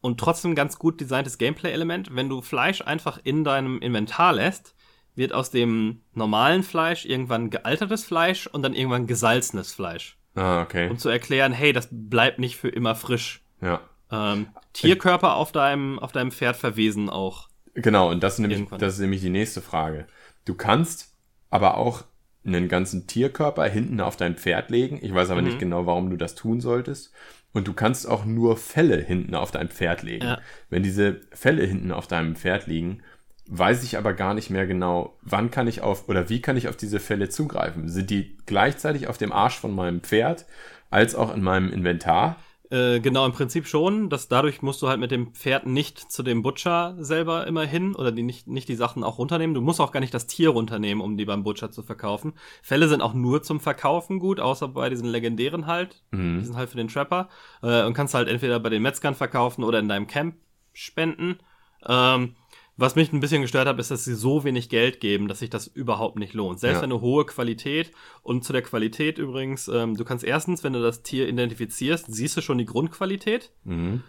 und trotzdem ganz gut designtes Gameplay-Element. Wenn du Fleisch einfach in deinem Inventar lässt, wird aus dem normalen Fleisch irgendwann gealtertes Fleisch und dann irgendwann gesalzenes Fleisch. Ah, okay. Um zu erklären, hey, das bleibt nicht für immer frisch. Ja. Ähm, Tierkörper auf deinem, auf deinem Pferd verwesen auch. Genau, und das ist, nämlich, das ist nämlich die nächste Frage. Du kannst aber auch einen ganzen Tierkörper hinten auf dein Pferd legen. Ich weiß aber mhm. nicht genau, warum du das tun solltest. Und du kannst auch nur Felle hinten auf dein Pferd legen. Ja. Wenn diese Felle hinten auf deinem Pferd liegen, weiß ich aber gar nicht mehr genau, wann kann ich auf oder wie kann ich auf diese Felle zugreifen. Sind die gleichzeitig auf dem Arsch von meinem Pferd als auch in meinem Inventar? Äh, genau, im Prinzip schon. Dass dadurch musst du halt mit dem Pferd nicht zu dem Butcher selber immer hin oder die nicht, nicht die Sachen auch runternehmen. Du musst auch gar nicht das Tier runternehmen, um die beim Butcher zu verkaufen. Fälle sind auch nur zum Verkaufen gut, außer bei diesen legendären halt. Mhm. Die sind halt für den Trapper. Äh, und kannst halt entweder bei den Metzgern verkaufen oder in deinem Camp spenden. Ähm, was mich ein bisschen gestört hat, ist, dass sie so wenig Geld geben, dass sich das überhaupt nicht lohnt. Selbst ja. eine hohe Qualität und zu der Qualität übrigens, ähm, du kannst erstens, wenn du das Tier identifizierst, siehst du schon die Grundqualität. Mhm.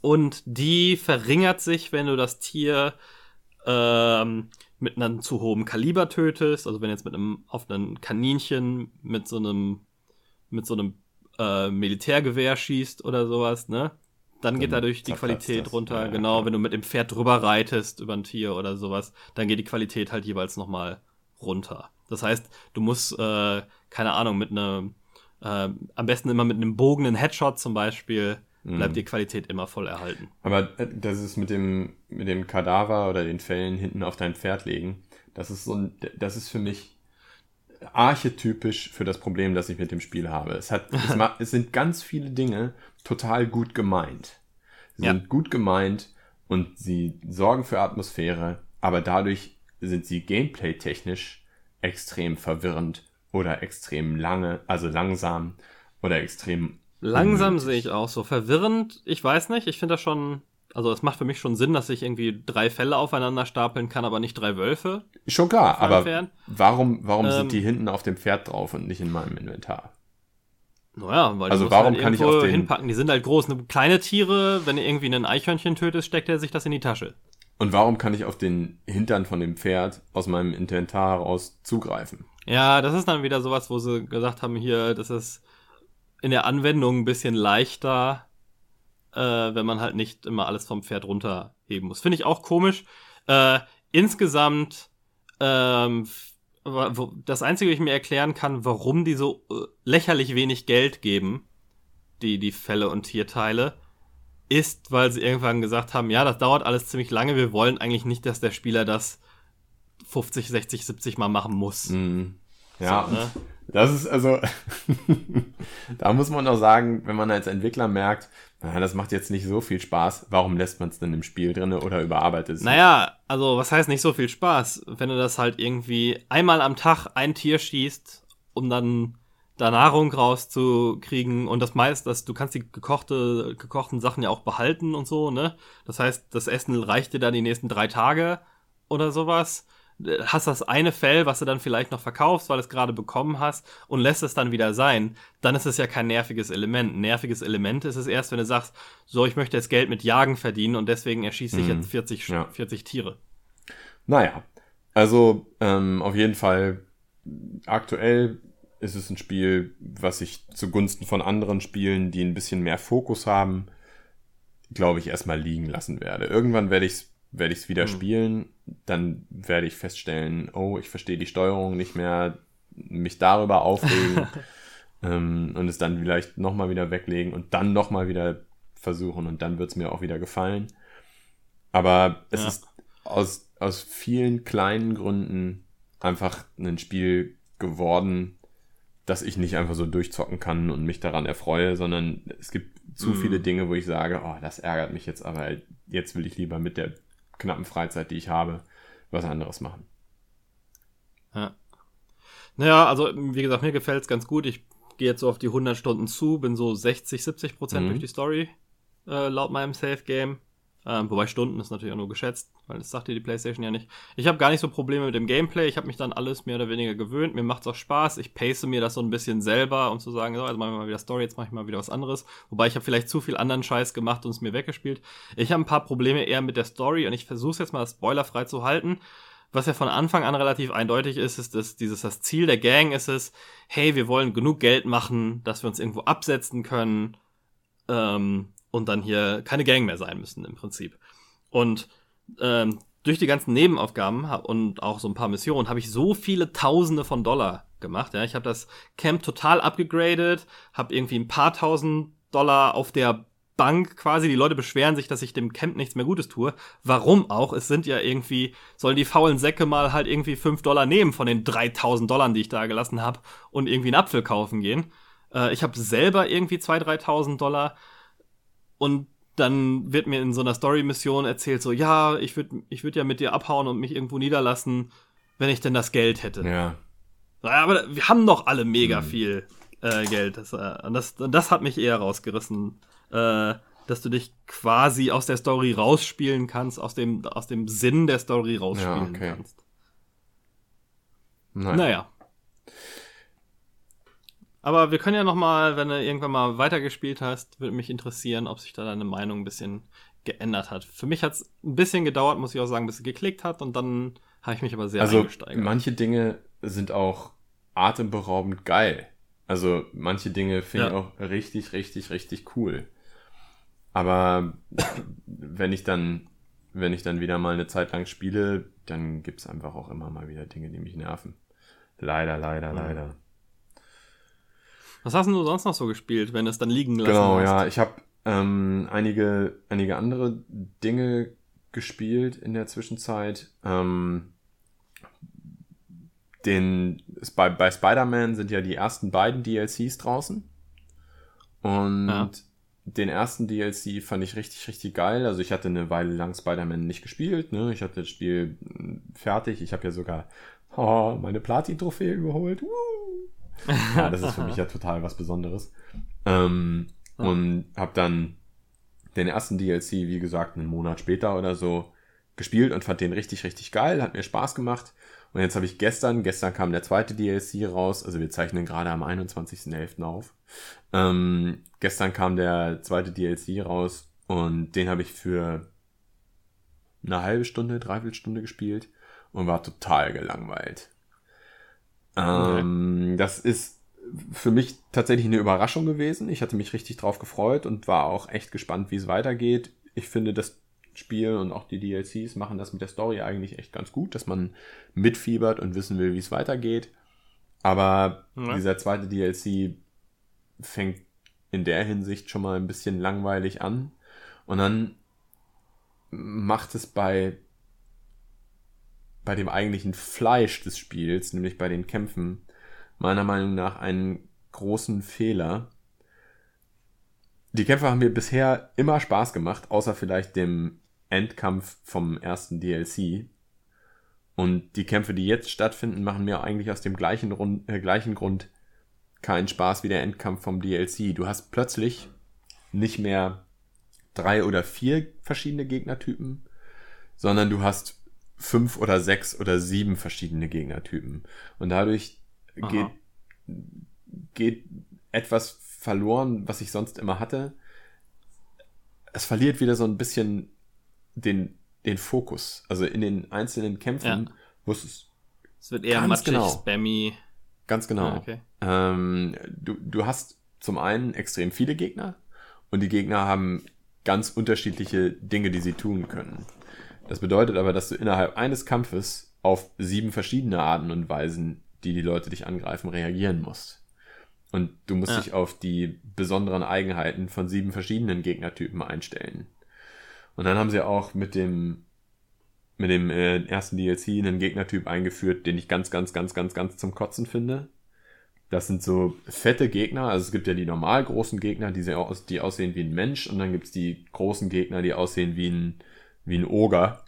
Und die verringert sich, wenn du das Tier ähm, mit einem zu hohen Kaliber tötest. Also wenn du jetzt mit einem auf einem Kaninchen mit so einem mit so einem äh, Militärgewehr schießt oder sowas, ne? Dann, geht dadurch die Qualität das. runter. Ja, genau, ja. wenn du mit dem Pferd drüber reitest über ein Tier oder sowas, dann geht die Qualität halt jeweils nochmal runter. Das heißt, du musst, äh, keine Ahnung, mit einem, äh, am besten immer mit einem bogenen Headshot zum Beispiel, bleibt mhm. die Qualität immer voll erhalten. Aber äh, das ist mit dem, mit dem Kadaver oder den Fällen hinten auf dein Pferd legen, das ist so ein, das ist für mich archetypisch für das Problem, das ich mit dem Spiel habe. Es hat, es, es sind ganz viele Dinge, total gut gemeint. Sie ja. sind gut gemeint und sie sorgen für Atmosphäre, aber dadurch sind sie gameplay-technisch extrem verwirrend oder extrem lange, also langsam oder extrem. Langsam sehe ich auch so. Verwirrend, ich weiß nicht, ich finde das schon Also es macht für mich schon Sinn, dass ich irgendwie drei Fälle aufeinander stapeln kann, aber nicht drei Wölfe. Schon klar, aber Pferd. warum, warum ähm, sind die hinten auf dem Pferd drauf und nicht in meinem Inventar? Naja, weil also warum halt kann ich auf den hinpacken? Die sind halt groß. Eine kleine Tiere, wenn du irgendwie ein Eichhörnchen tötest, steckt er sich das in die Tasche. Und warum kann ich auf den Hintern von dem Pferd aus meinem Inventar raus zugreifen? Ja, das ist dann wieder sowas, wo sie gesagt haben, hier, das ist in der Anwendung ein bisschen leichter, äh, wenn man halt nicht immer alles vom Pferd runterheben muss. Finde ich auch komisch. Äh, insgesamt, ähm, das Einzige, was ich mir erklären kann, warum die so äh, lächerlich wenig Geld geben, die, die Fälle und Tierteile, ist, weil sie irgendwann gesagt haben, ja, das dauert alles ziemlich lange, wir wollen eigentlich nicht, dass der Spieler das 50, 60, 70 Mal machen muss. Mm. Ja, so, ne? das ist also, da muss man auch sagen, wenn man als Entwickler merkt, naja, das macht jetzt nicht so viel Spaß, warum lässt man es denn im Spiel drin oder überarbeitet es? Naja, also was heißt nicht so viel Spaß, wenn du das halt irgendwie einmal am Tag ein Tier schießt, um dann da Nahrung rauszukriegen und das meist, dass du kannst die gekochte, gekochten Sachen ja auch behalten und so, ne? Das heißt, das Essen reicht dir dann die nächsten drei Tage oder sowas. Hast das eine Fell, was du dann vielleicht noch verkaufst, weil du es gerade bekommen hast und lässt es dann wieder sein, dann ist es ja kein nerviges Element. Ein nerviges Element ist es erst, wenn du sagst, so, ich möchte jetzt Geld mit Jagen verdienen und deswegen erschieße ich mhm. jetzt 40, ja. 40 Tiere. Naja, also ähm, auf jeden Fall aktuell ist es ein Spiel, was ich zugunsten von anderen Spielen, die ein bisschen mehr Fokus haben, glaube ich, erstmal liegen lassen werde. Irgendwann werde ich es werde ich es wieder mhm. spielen, dann werde ich feststellen, oh, ich verstehe die Steuerung nicht mehr, mich darüber aufregen ähm, und es dann vielleicht nochmal wieder weglegen und dann nochmal wieder versuchen und dann wird es mir auch wieder gefallen. Aber es ja. ist aus, aus vielen kleinen Gründen einfach ein Spiel geworden, dass ich nicht einfach so durchzocken kann und mich daran erfreue, sondern es gibt zu mm. viele Dinge, wo ich sage, oh, das ärgert mich jetzt, aber jetzt will ich lieber mit der knappen Freizeit, die ich habe, was anderes machen. Ja. Naja, also wie gesagt, mir gefällt es ganz gut. Ich gehe jetzt so auf die 100 Stunden zu, bin so 60, 70 Prozent mhm. durch die Story, äh, laut meinem Safe-Game. Ähm, wobei Stunden ist natürlich auch nur geschätzt, weil das sagt dir die PlayStation ja nicht. Ich habe gar nicht so Probleme mit dem Gameplay. Ich habe mich dann alles mehr oder weniger gewöhnt. Mir macht es auch Spaß. Ich pace mir das so ein bisschen selber, um zu sagen, so, also machen wir mal wieder Story, jetzt mache ich mal wieder was anderes. Wobei ich habe vielleicht zu viel anderen Scheiß gemacht und es mir weggespielt. Ich habe ein paar Probleme eher mit der Story und ich versuche jetzt mal spoilerfrei zu halten. Was ja von Anfang an relativ eindeutig ist, ist, dass dieses das Ziel der Gang ist es, hey, wir wollen genug Geld machen, dass wir uns irgendwo absetzen können. Ähm, und dann hier keine Gang mehr sein müssen im Prinzip. Und ähm, durch die ganzen Nebenaufgaben und auch so ein paar Missionen habe ich so viele Tausende von Dollar gemacht. Ja, ich habe das Camp total abgegradet, habe irgendwie ein paar tausend Dollar auf der Bank quasi. Die Leute beschweren sich, dass ich dem Camp nichts mehr Gutes tue. Warum auch? Es sind ja irgendwie, sollen die faulen Säcke mal halt irgendwie fünf Dollar nehmen von den 3000 Dollar, die ich da gelassen habe und irgendwie einen Apfel kaufen gehen. Äh, ich habe selber irgendwie 2.000, 3.000 Dollar und dann wird mir in so einer Story-Mission erzählt, so, ja, ich würde ich würd ja mit dir abhauen und mich irgendwo niederlassen, wenn ich denn das Geld hätte. Ja. Aber wir haben doch alle mega mhm. viel äh, Geld. Das, äh, das, das hat mich eher rausgerissen, äh, dass du dich quasi aus der Story rausspielen kannst, aus dem, aus dem Sinn der Story rausspielen ja, okay. kannst. Naja. naja. Aber wir können ja noch mal, wenn du irgendwann mal weitergespielt hast, würde mich interessieren, ob sich da deine Meinung ein bisschen geändert hat. Für mich hat es ein bisschen gedauert, muss ich auch sagen, bis es geklickt hat und dann habe ich mich aber sehr also, eingesteigert. Manche Dinge sind auch atemberaubend geil. Also manche Dinge finde ja. ich auch richtig, richtig, richtig cool. Aber wenn ich dann, wenn ich dann wieder mal eine Zeit lang spiele, dann gibt es einfach auch immer mal wieder Dinge, die mich nerven. Leider, leider, mhm. leider. Was hast du sonst noch so gespielt, wenn es dann liegen lassen Genau, hast? ja. Ich habe ähm, einige, einige andere Dinge gespielt in der Zwischenzeit. Ähm, den, bei, bei Spider-Man sind ja die ersten beiden DLCs draußen. Und ja. den ersten DLC fand ich richtig, richtig geil. Also ich hatte eine Weile lang Spider-Man nicht gespielt. Ne? Ich hatte das Spiel hm, fertig. Ich habe ja sogar oh, meine Platin-Trophäe geholt. Woo! Ja, das ist für mich ja total was Besonderes. Ähm, ja. Und habe dann den ersten DLC, wie gesagt, einen Monat später oder so gespielt und fand den richtig, richtig geil, hat mir Spaß gemacht. Und jetzt habe ich gestern, gestern kam der zweite DLC raus, also wir zeichnen gerade am 21.11. auf. Ähm, gestern kam der zweite DLC raus und den habe ich für eine halbe Stunde, dreiviertel Stunde gespielt und war total gelangweilt. Ähm, okay. Das ist für mich tatsächlich eine Überraschung gewesen. Ich hatte mich richtig drauf gefreut und war auch echt gespannt, wie es weitergeht. Ich finde, das Spiel und auch die DLCs machen das mit der Story eigentlich echt ganz gut, dass man mitfiebert und wissen will, wie es weitergeht. Aber ja. dieser zweite DLC fängt in der Hinsicht schon mal ein bisschen langweilig an. Und dann macht es bei, bei dem eigentlichen Fleisch des Spiels, nämlich bei den Kämpfen, meiner Meinung nach einen großen Fehler. Die Kämpfe haben mir bisher immer Spaß gemacht, außer vielleicht dem Endkampf vom ersten DLC. Und die Kämpfe, die jetzt stattfinden, machen mir eigentlich aus dem gleichen, Rund, äh, gleichen Grund keinen Spaß wie der Endkampf vom DLC. Du hast plötzlich nicht mehr drei oder vier verschiedene Gegnertypen, sondern du hast fünf oder sechs oder sieben verschiedene Gegnertypen. Und dadurch geht, geht etwas verloren, was ich sonst immer hatte. Es verliert wieder so ein bisschen den, den Fokus. Also in den einzelnen Kämpfen, ja. wo es. Es wird eher matschig, genau, spammy. Ganz genau. Ah, okay. ähm, du, du hast zum einen extrem viele Gegner und die Gegner haben ganz unterschiedliche Dinge, die sie tun können. Das bedeutet aber, dass du innerhalb eines Kampfes auf sieben verschiedene Arten und Weisen, die die Leute dich angreifen, reagieren musst. Und du musst ja. dich auf die besonderen Eigenheiten von sieben verschiedenen Gegnertypen einstellen. Und dann haben sie auch mit dem mit dem äh, ersten DLC einen Gegnertyp eingeführt, den ich ganz, ganz, ganz, ganz, ganz zum Kotzen finde. Das sind so fette Gegner. Also es gibt ja die normal großen Gegner, die, aus, die aussehen wie ein Mensch. Und dann gibt's die großen Gegner, die aussehen wie ein, wie ein Oger.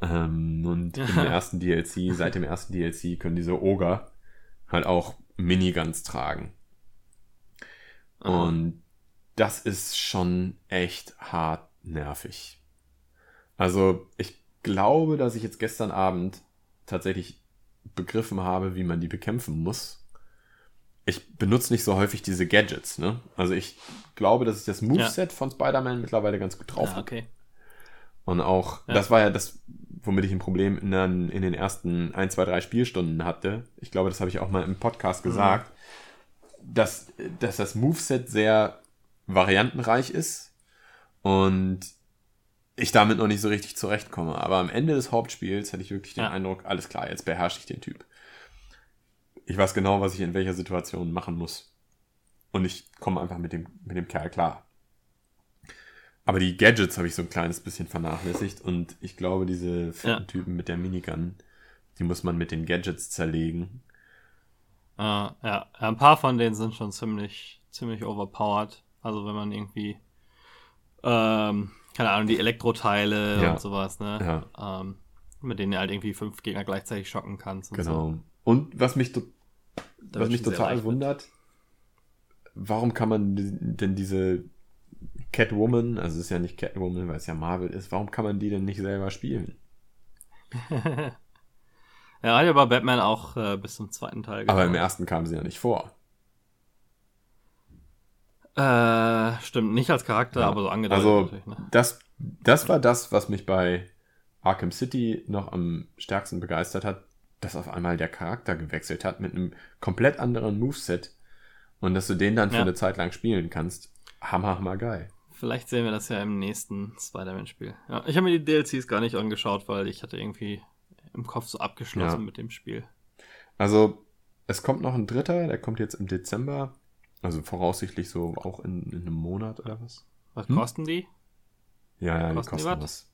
Ähm, und im ersten DLC, seit dem ersten DLC, können diese Oger halt auch Miniguns tragen. Und das ist schon echt hart nervig. Also ich glaube, dass ich jetzt gestern Abend tatsächlich begriffen habe, wie man die bekämpfen muss. Ich benutze nicht so häufig diese Gadgets, ne? Also ich glaube, dass ich das Moveset ja. von Spider-Man mittlerweile ganz gut drauf habe. okay. Und auch, ja. das war ja das, womit ich ein Problem in, den, in den ersten 1, 2, 3 Spielstunden hatte. Ich glaube, das habe ich auch mal im Podcast mhm. gesagt, mhm. dass, dass das Moveset sehr variantenreich ist und ich damit noch nicht so richtig zurechtkomme. Aber am Ende des Hauptspiels hatte ich wirklich den ja. Eindruck, alles klar, jetzt beherrsche ich den Typ. Ich weiß genau, was ich in welcher Situation machen muss. Und ich komme einfach mit dem, mit dem Kerl klar. Aber die Gadgets habe ich so ein kleines bisschen vernachlässigt und ich glaube, diese ja. Typen mit der Minigun, die muss man mit den Gadgets zerlegen. Uh, ja, ein paar von denen sind schon ziemlich, ziemlich overpowered. Also wenn man irgendwie ähm, keine Ahnung, die Elektroteile ja. und sowas, ne? Ja. Ähm, mit denen du halt irgendwie fünf Gegner gleichzeitig schocken kannst. Und genau. So. Und was mich, was mich total wundert, warum kann man denn diese Catwoman, also es ist ja nicht Catwoman, weil es ja Marvel ist, warum kann man die denn nicht selber spielen? ja, hat ja bei Batman auch äh, bis zum zweiten Teil. Aber im ersten kam sie ja nicht vor. Äh, stimmt, nicht als Charakter, ja. aber so angedeutet. Also, ne? das, das war das, was mich bei Arkham City noch am stärksten begeistert hat, dass auf einmal der Charakter gewechselt hat mit einem komplett anderen Moveset und dass du den dann für ja. eine Zeit lang spielen kannst. Hammer, hammer geil. Vielleicht sehen wir das ja im nächsten Spider-Man-Spiel. Ja, ich habe mir die DLCs gar nicht angeschaut, weil ich hatte irgendwie im Kopf so abgeschlossen ja. mit dem Spiel. Also, es kommt noch ein dritter, der kommt jetzt im Dezember. Also voraussichtlich so auch in, in einem Monat oder was? Was hm? kosten die? Ja, ja, kosten die kosten die was.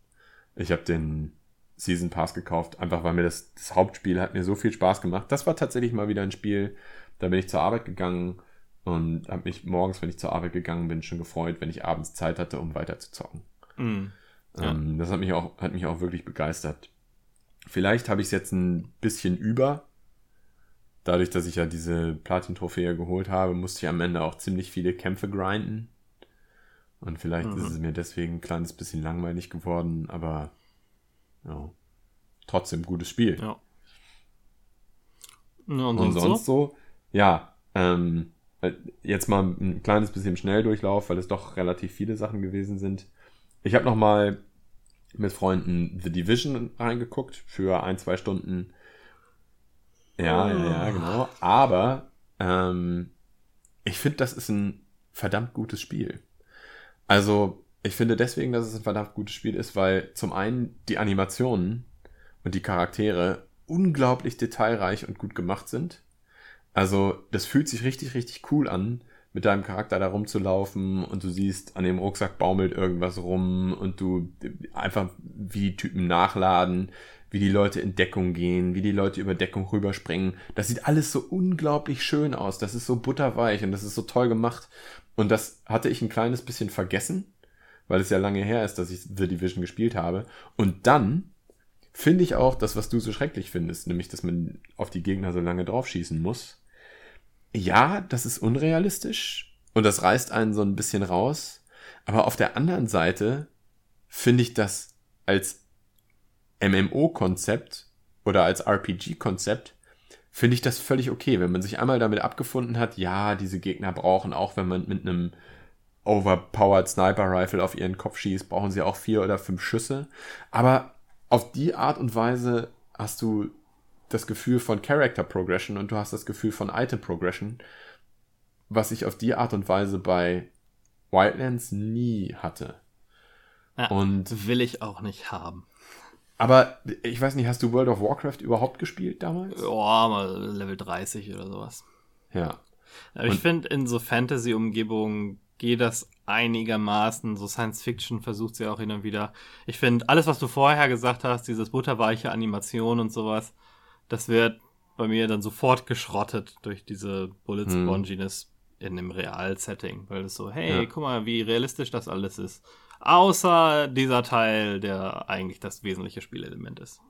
Ich habe den Season Pass gekauft, einfach weil mir das, das Hauptspiel hat mir so viel Spaß gemacht. Das war tatsächlich mal wieder ein Spiel, da bin ich zur Arbeit gegangen und habe mich morgens, wenn ich zur Arbeit gegangen bin, schon gefreut, wenn ich abends Zeit hatte, um weiter zu zocken. Mm, ja. ähm, das hat mich, auch, hat mich auch wirklich begeistert. Vielleicht habe ich es jetzt ein bisschen über, dadurch, dass ich ja diese Platin-Trophäe geholt habe, musste ich am Ende auch ziemlich viele Kämpfe grinden. Und vielleicht mhm. ist es mir deswegen ein kleines bisschen langweilig geworden, aber ja, trotzdem gutes Spiel. Ja. ja und, und, sonst so? so? Ja, ähm, jetzt mal ein kleines bisschen Schnelldurchlauf, weil es doch relativ viele Sachen gewesen sind. Ich habe noch mal mit Freunden The Division reingeguckt für ein, zwei Stunden. Ja, ja, ja, genau. Aber ähm, ich finde, das ist ein verdammt gutes Spiel. Also, ich finde deswegen, dass es ein verdammt gutes Spiel ist, weil zum einen die Animationen und die Charaktere unglaublich detailreich und gut gemacht sind. Also, das fühlt sich richtig, richtig cool an, mit deinem Charakter da rumzulaufen und du siehst, an dem Rucksack baumelt irgendwas rum und du einfach, wie die Typen nachladen, wie die Leute in Deckung gehen, wie die Leute über Deckung rüberspringen. Das sieht alles so unglaublich schön aus. Das ist so butterweich und das ist so toll gemacht. Und das hatte ich ein kleines bisschen vergessen, weil es ja lange her ist, dass ich The Division gespielt habe. Und dann finde ich auch das, was du so schrecklich findest, nämlich, dass man auf die Gegner so lange draufschießen muss. Ja, das ist unrealistisch und das reißt einen so ein bisschen raus. Aber auf der anderen Seite finde ich das als MMO-Konzept oder als RPG-Konzept finde ich das völlig okay, wenn man sich einmal damit abgefunden hat, ja, diese Gegner brauchen auch, wenn man mit einem overpowered Sniper Rifle auf ihren Kopf schießt, brauchen sie auch vier oder fünf Schüsse. Aber auf die Art und Weise hast du das Gefühl von Character Progression und du hast das Gefühl von Item Progression, was ich auf die Art und Weise bei Wildlands nie hatte. Ja, und will ich auch nicht haben. Aber ich weiß nicht, hast du World of Warcraft überhaupt gespielt damals? Ja, mal Level 30 oder sowas. Ja. Aber ich finde, in so Fantasy-Umgebungen geht das einigermaßen. So Science Fiction versucht sie auch hin und wieder. Ich finde, alles, was du vorher gesagt hast, dieses butterweiche Animation und sowas, das wird bei mir dann sofort geschrottet durch diese Bullet Sponginess hm. in dem Real-Setting. Weil es so, hey, ja. guck mal, wie realistisch das alles ist. Außer dieser Teil, der eigentlich das wesentliche Spielelement ist.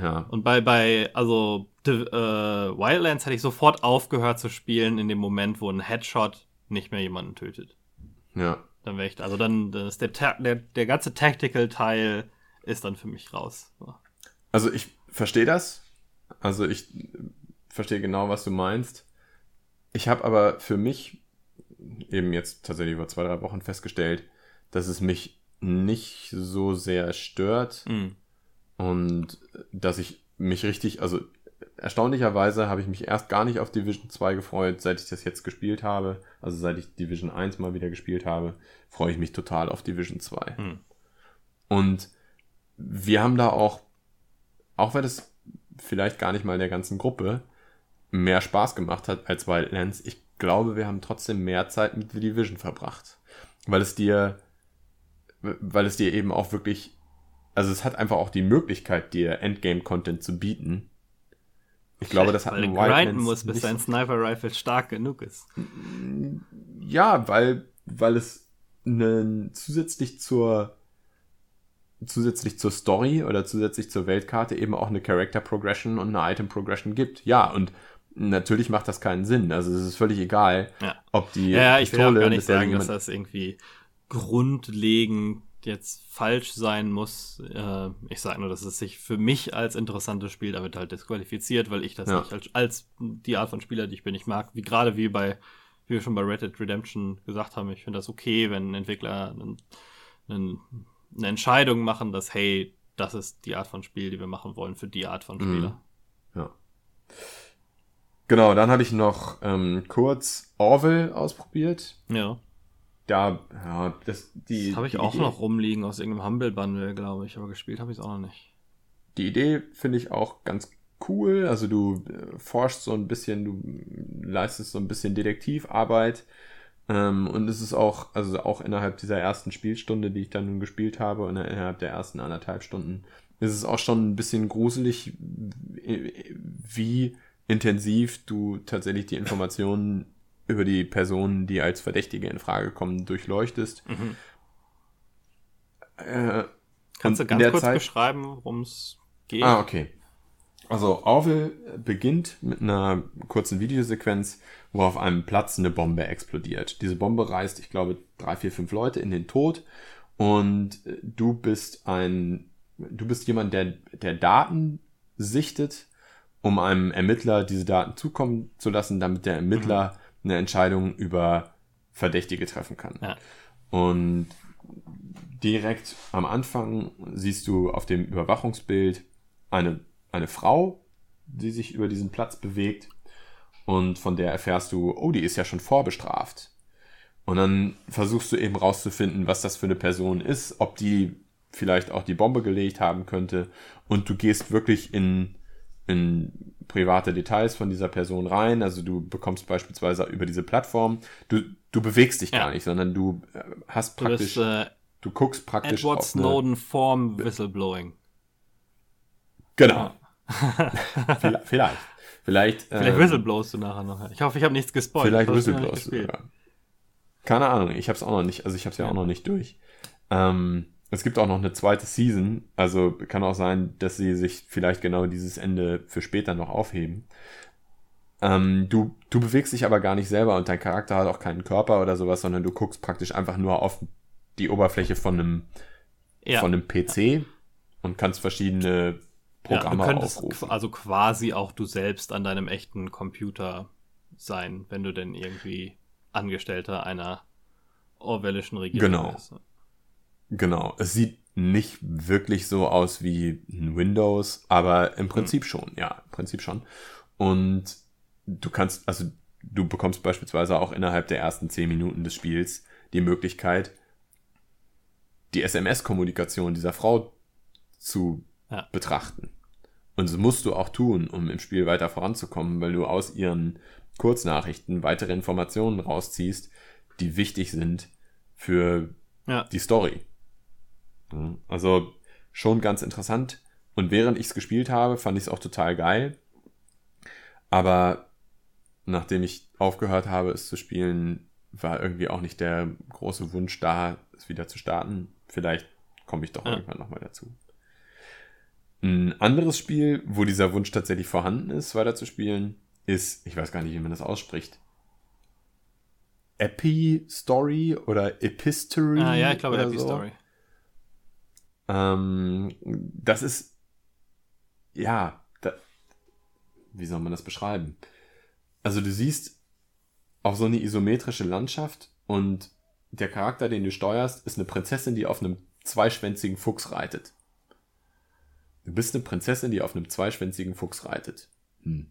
Ja. Und bei, bei, also, The, äh, Wildlands hätte ich sofort aufgehört zu spielen in dem Moment, wo ein Headshot nicht mehr jemanden tötet. Ja. Dann wäre ich, also dann ist der, der, der ganze Tactical-Teil ist dann für mich raus. Also ich verstehe das. Also ich verstehe genau, was du meinst. Ich habe aber für mich eben jetzt tatsächlich über zwei, drei Wochen festgestellt, dass es mich nicht so sehr stört mhm. und dass ich mich richtig, also erstaunlicherweise habe ich mich erst gar nicht auf Division 2 gefreut, seit ich das jetzt gespielt habe. Also seit ich Division 1 mal wieder gespielt habe, freue ich mich total auf Division 2. Mhm. Und wir haben da auch, auch wenn es vielleicht gar nicht mal der ganzen Gruppe mehr Spaß gemacht hat als Wildlands, ich glaube, wir haben trotzdem mehr Zeit mit The Division verbracht. Weil es dir weil es dir eben auch wirklich, also es hat einfach auch die Möglichkeit, dir Endgame-Content zu bieten. Ich glaube, das hat weil ein grinden muss, bis dein Sniper-Rifle stark genug ist. Ja, weil, weil es einen zusätzlich zur zusätzlich zur Story oder zusätzlich zur Weltkarte eben auch eine Character Progression und eine Item Progression gibt. Ja, und natürlich macht das keinen Sinn. Also es ist völlig egal, ja. ob die ja, ich Pistole will auch gar nicht sagen, dass das irgendwie grundlegend jetzt falsch sein muss. Äh, ich sage nur, dass es sich für mich als interessantes Spiel damit halt disqualifiziert, weil ich das ja. nicht als, als, die Art von Spieler, die ich bin, ich mag. Wie gerade wie bei, wie wir schon bei Red Dead Redemption gesagt haben, ich finde das okay, wenn Entwickler einen, einen, eine Entscheidung machen, dass hey, das ist die Art von Spiel, die wir machen wollen für die Art von Spieler. Mhm. Ja. Genau, dann habe ich noch ähm, kurz Orville ausprobiert. Ja da, ja, das, die. Das habe ich auch Idee, noch rumliegen aus irgendeinem Humble Bundle, glaube ich, aber gespielt habe ich es auch noch nicht. Die Idee finde ich auch ganz cool. Also du äh, forschst so ein bisschen, du leistest so ein bisschen Detektivarbeit. Ähm, und es ist auch, also auch innerhalb dieser ersten Spielstunde, die ich dann nun gespielt habe, und innerhalb der ersten anderthalb Stunden, ist es auch schon ein bisschen gruselig, wie intensiv du tatsächlich die Informationen über die Personen, die als Verdächtige in Frage kommen, durchleuchtest. Mhm. Äh, Kannst du ganz kurz Zeit... beschreiben, worum es geht? Ah, okay. Also Orville beginnt mit einer kurzen Videosequenz, wo auf einem Platz eine Bombe explodiert. Diese Bombe reißt, ich glaube, drei, vier, fünf Leute in den Tod und du bist ein, du bist jemand, der, der Daten sichtet, um einem Ermittler diese Daten zukommen zu lassen, damit der Ermittler mhm. eine Entscheidung über Verdächtige treffen kann. Ja. Und direkt am Anfang siehst du auf dem Überwachungsbild eine, eine Frau, die sich über diesen Platz bewegt und von der erfährst du, oh, die ist ja schon vorbestraft. Und dann versuchst du eben rauszufinden, was das für eine Person ist, ob die vielleicht auch die Bombe gelegt haben könnte. Und du gehst wirklich in, in private Details von dieser Person rein. Also du bekommst beispielsweise über diese Plattform, du, du bewegst dich ja. gar nicht, sondern du äh, hast praktisch, du, bist, äh, du guckst praktisch. Edward Snowden Form Whistleblowing. Genau. Vielleicht. Vielleicht, vielleicht ähm, whistleblowst du nachher noch. Ich hoffe, ich habe nichts gespoilt. Vielleicht whistleblowst du, ja. Keine Ahnung, ich habe es auch noch nicht, also ich habe es ja, ja, auch noch nicht durch. Ähm, es gibt auch noch eine zweite Season, also kann auch sein, dass sie sich vielleicht genau dieses Ende für später noch aufheben. Ähm, du, du bewegst dich aber gar nicht selber und dein Charakter hat auch keinen Körper oder sowas, sondern du guckst praktisch einfach nur auf die Oberfläche von einem, ja. von einem PC und kannst verschiedene Programme ja, du könntest aufrufen. Also quasi auch du selbst an deinem echten Computer sein, wenn du denn irgendwie Angestellter einer orwellischen Regierung genau. bist. Genau. Es sieht nicht wirklich so aus wie ein Windows, aber im Prinzip hm. schon, ja, im Prinzip schon. Und du kannst, also du bekommst beispielsweise auch innerhalb der ersten zehn Minuten des Spiels die Möglichkeit, die SMS-Kommunikation dieser Frau zu ja. betrachten. Und das musst du auch tun, um im Spiel weiter voranzukommen, weil du aus ihren Kurznachrichten weitere Informationen rausziehst, die wichtig sind für ja. die Story. Also schon ganz interessant. Und während ich es gespielt habe, fand ich es auch total geil. Aber nachdem ich aufgehört habe, es zu spielen, war irgendwie auch nicht der große Wunsch da, es wieder zu starten. Vielleicht komme ich doch ja. irgendwann nochmal dazu. Ein anderes Spiel, wo dieser Wunsch tatsächlich vorhanden ist, weiter zu spielen, ist, ich weiß gar nicht, wie man das ausspricht. Epi-Story oder Epistory? Ah, ja, ich glaube Epi-Story. So. Ähm, das ist, ja, da, wie soll man das beschreiben? Also du siehst auch so eine isometrische Landschaft und der Charakter, den du steuerst, ist eine Prinzessin, die auf einem zweischwänzigen Fuchs reitet. Du bist eine Prinzessin, die auf einem zweischwänzigen Fuchs reitet. Hm.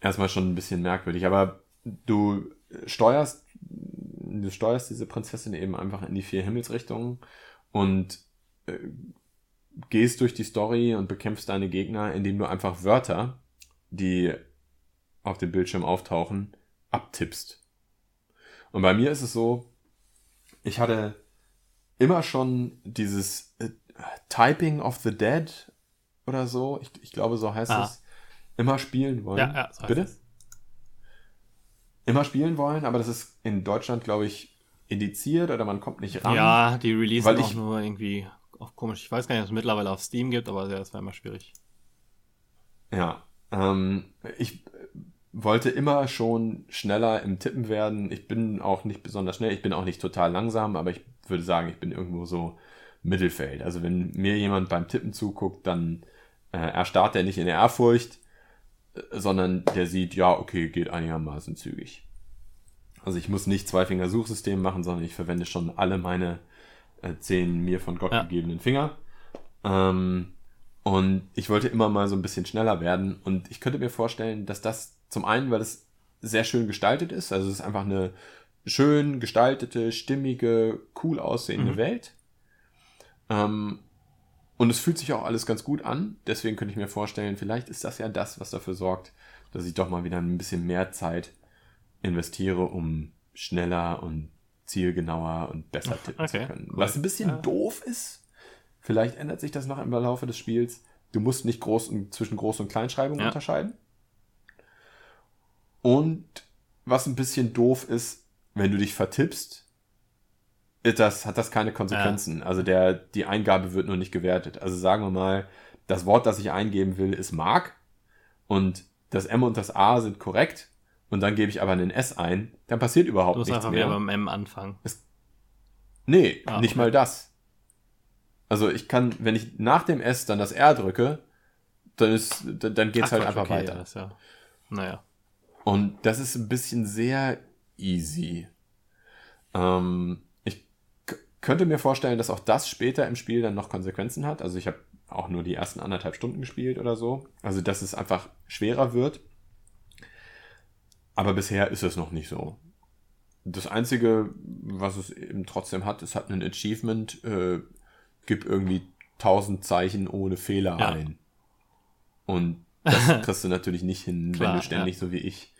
Erstmal schon ein bisschen merkwürdig, aber du steuerst, du steuerst diese Prinzessin eben einfach in die vier Himmelsrichtungen und äh, gehst durch die Story und bekämpfst deine Gegner, indem du einfach Wörter, die auf dem Bildschirm auftauchen, abtippst. Und bei mir ist es so, ich hatte immer schon dieses äh, Typing of the Dead oder so. Ich, ich glaube, so heißt ah. es. Immer spielen wollen. Ja, ja, so Bitte? Es. Immer spielen wollen, aber das ist in Deutschland, glaube ich, indiziert oder man kommt nicht ran. Ja, die releasen auch nur irgendwie auch komisch. Ich weiß gar nicht, ob es mittlerweile auf Steam gibt, aber ja, das war immer schwierig. Ja, ähm, ich wollte immer schon schneller im Tippen werden. Ich bin auch nicht besonders schnell, ich bin auch nicht total langsam, aber ich würde sagen, ich bin irgendwo so Mittelfeld. Also wenn mir jemand beim Tippen zuguckt, dann äh, erstarrt er nicht in Ehrfurcht, äh, sondern der sieht, ja, okay, geht einigermaßen zügig. Also ich muss nicht zwei Finger Suchsystem machen, sondern ich verwende schon alle meine äh, zehn mir von Gott ja. gegebenen Finger. Ähm, und ich wollte immer mal so ein bisschen schneller werden. Und ich könnte mir vorstellen, dass das zum einen, weil es sehr schön gestaltet ist, also es ist einfach eine schön gestaltete, stimmige, cool aussehende mhm. Welt. Ähm, und es fühlt sich auch alles ganz gut an. Deswegen könnte ich mir vorstellen, vielleicht ist das ja das, was dafür sorgt, dass ich doch mal wieder ein bisschen mehr Zeit investiere, um schneller und zielgenauer und besser tippen okay, zu können. Cool. Was ein bisschen ja. doof ist. Vielleicht ändert sich das noch im Laufe des Spiels. Du musst nicht groß und, zwischen Groß- und Kleinschreibung ja. unterscheiden. Und was ein bisschen doof ist, wenn du dich vertippst, das hat das keine Konsequenzen. Ja. Also der, die Eingabe wird nur nicht gewertet. Also sagen wir mal, das Wort, das ich eingeben will, ist Mark. und das M und das A sind korrekt und dann gebe ich aber einen S ein, dann passiert überhaupt Du musst nichts einfach mehr. wieder beim M anfangen. Nee, Ah, nicht okay. mal das. Also ich kann, wenn ich nach dem S dann das R drücke, dann ist, dann dann geht's Ach, halt einfach okay, weiter. Ja, das ja, naja. Und das ist ein bisschen sehr easy. Ähm, könnte mir vorstellen, dass auch das später im Spiel dann noch Konsequenzen hat. Also ich habe auch nur die ersten anderthalb Stunden gespielt oder so. Also dass es einfach schwerer wird. Aber bisher ist es noch nicht so. Das Einzige, was es eben trotzdem hat, es hat ein Achievement, äh, gib irgendwie 1000 Zeichen ohne Fehler Ja. ein. Und das kriegst du natürlich nicht hin, Klar, wenn du ständig so wie ich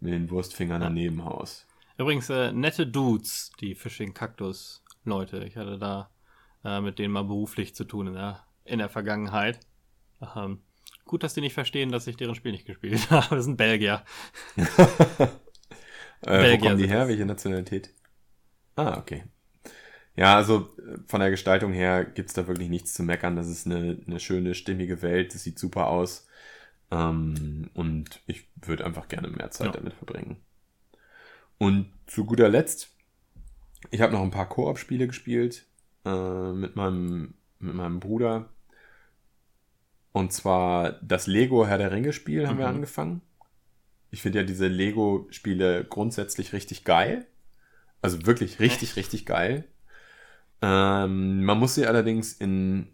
mit den Wurstfingern daneben haust. Übrigens, äh, nette Dudes, die Fishing-Kaktus-Leute. Ich hatte da äh, mit denen mal beruflich zu tun in der, in der Vergangenheit. Ähm, gut, dass die nicht verstehen, dass ich deren Spiel nicht gespielt habe. Das sind Belgier. Äh, wo Belgier kommen die her? das. Welche Nationalität? Ah, okay. Ja, also äh, von der Gestaltung her gibt's da wirklich nichts zu meckern. Das ist eine, eine schöne, stimmige Welt. Das sieht super aus. Ähm, und ich würde einfach gerne mehr Zeit Ja. damit verbringen. Und zu guter Letzt, ich habe noch ein paar Koop-Spiele gespielt äh, mit, meinem, mit meinem Bruder. Und zwar das Lego Herr der Ringe-Spiel haben wir Mhm. angefangen. Ich finde ja diese Lego-Spiele grundsätzlich richtig geil. Also wirklich richtig, richtig geil. Ähm, man muss sie allerdings in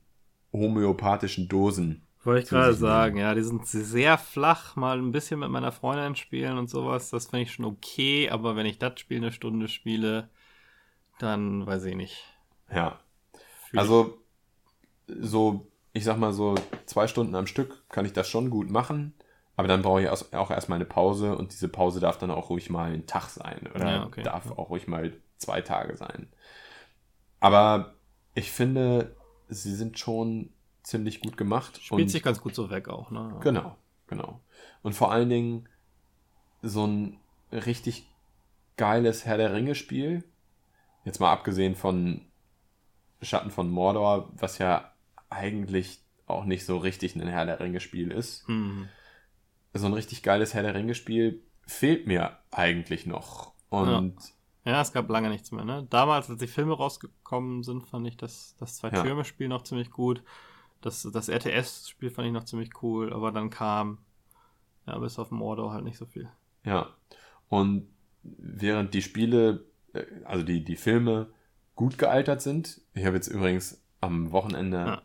homöopathischen Dosen. Wollte ich gerade sagen, ja, die sind sehr flach, mal ein bisschen mit meiner Freundin spielen und sowas, das finde ich schon okay, aber wenn ich das Spiel eine Stunde spiele, dann weiß ich nicht. Ja. Fühl Also, so, ich sag mal so, zwei Stunden am Stück kann ich das schon gut machen. Aber dann brauche ich erst- auch erstmal eine Pause und diese Pause darf dann auch ruhig mal ein Tag sein oder Ja, okay. darf auch ruhig mal zwei Tage sein. Aber ich finde, sie sind schon ziemlich gut gemacht. spielt sich ganz gut so weg auch, ne? Genau, genau. Und vor allen Dingen so ein richtig geiles Herr der Ringe-Spiel. Jetzt mal abgesehen von Schatten von Mordor, was ja eigentlich auch nicht so richtig ein Herr der Ringe-Spiel ist. Hm. So ein richtig geiles Herr der Ringe-Spiel fehlt mir eigentlich noch. Und Ja, es gab lange nichts mehr, ne? Damals, als die Filme rausgekommen sind, fand ich das, das Zwei-Türme-Spiel noch ziemlich gut. Das, das RTS-Spiel fand ich noch ziemlich cool, aber dann kam, ja, bis auf Mordor halt nicht so viel. Ja. Und während die Spiele, also die, die Filme gut gealtert sind, ich habe jetzt übrigens am Wochenende Ja.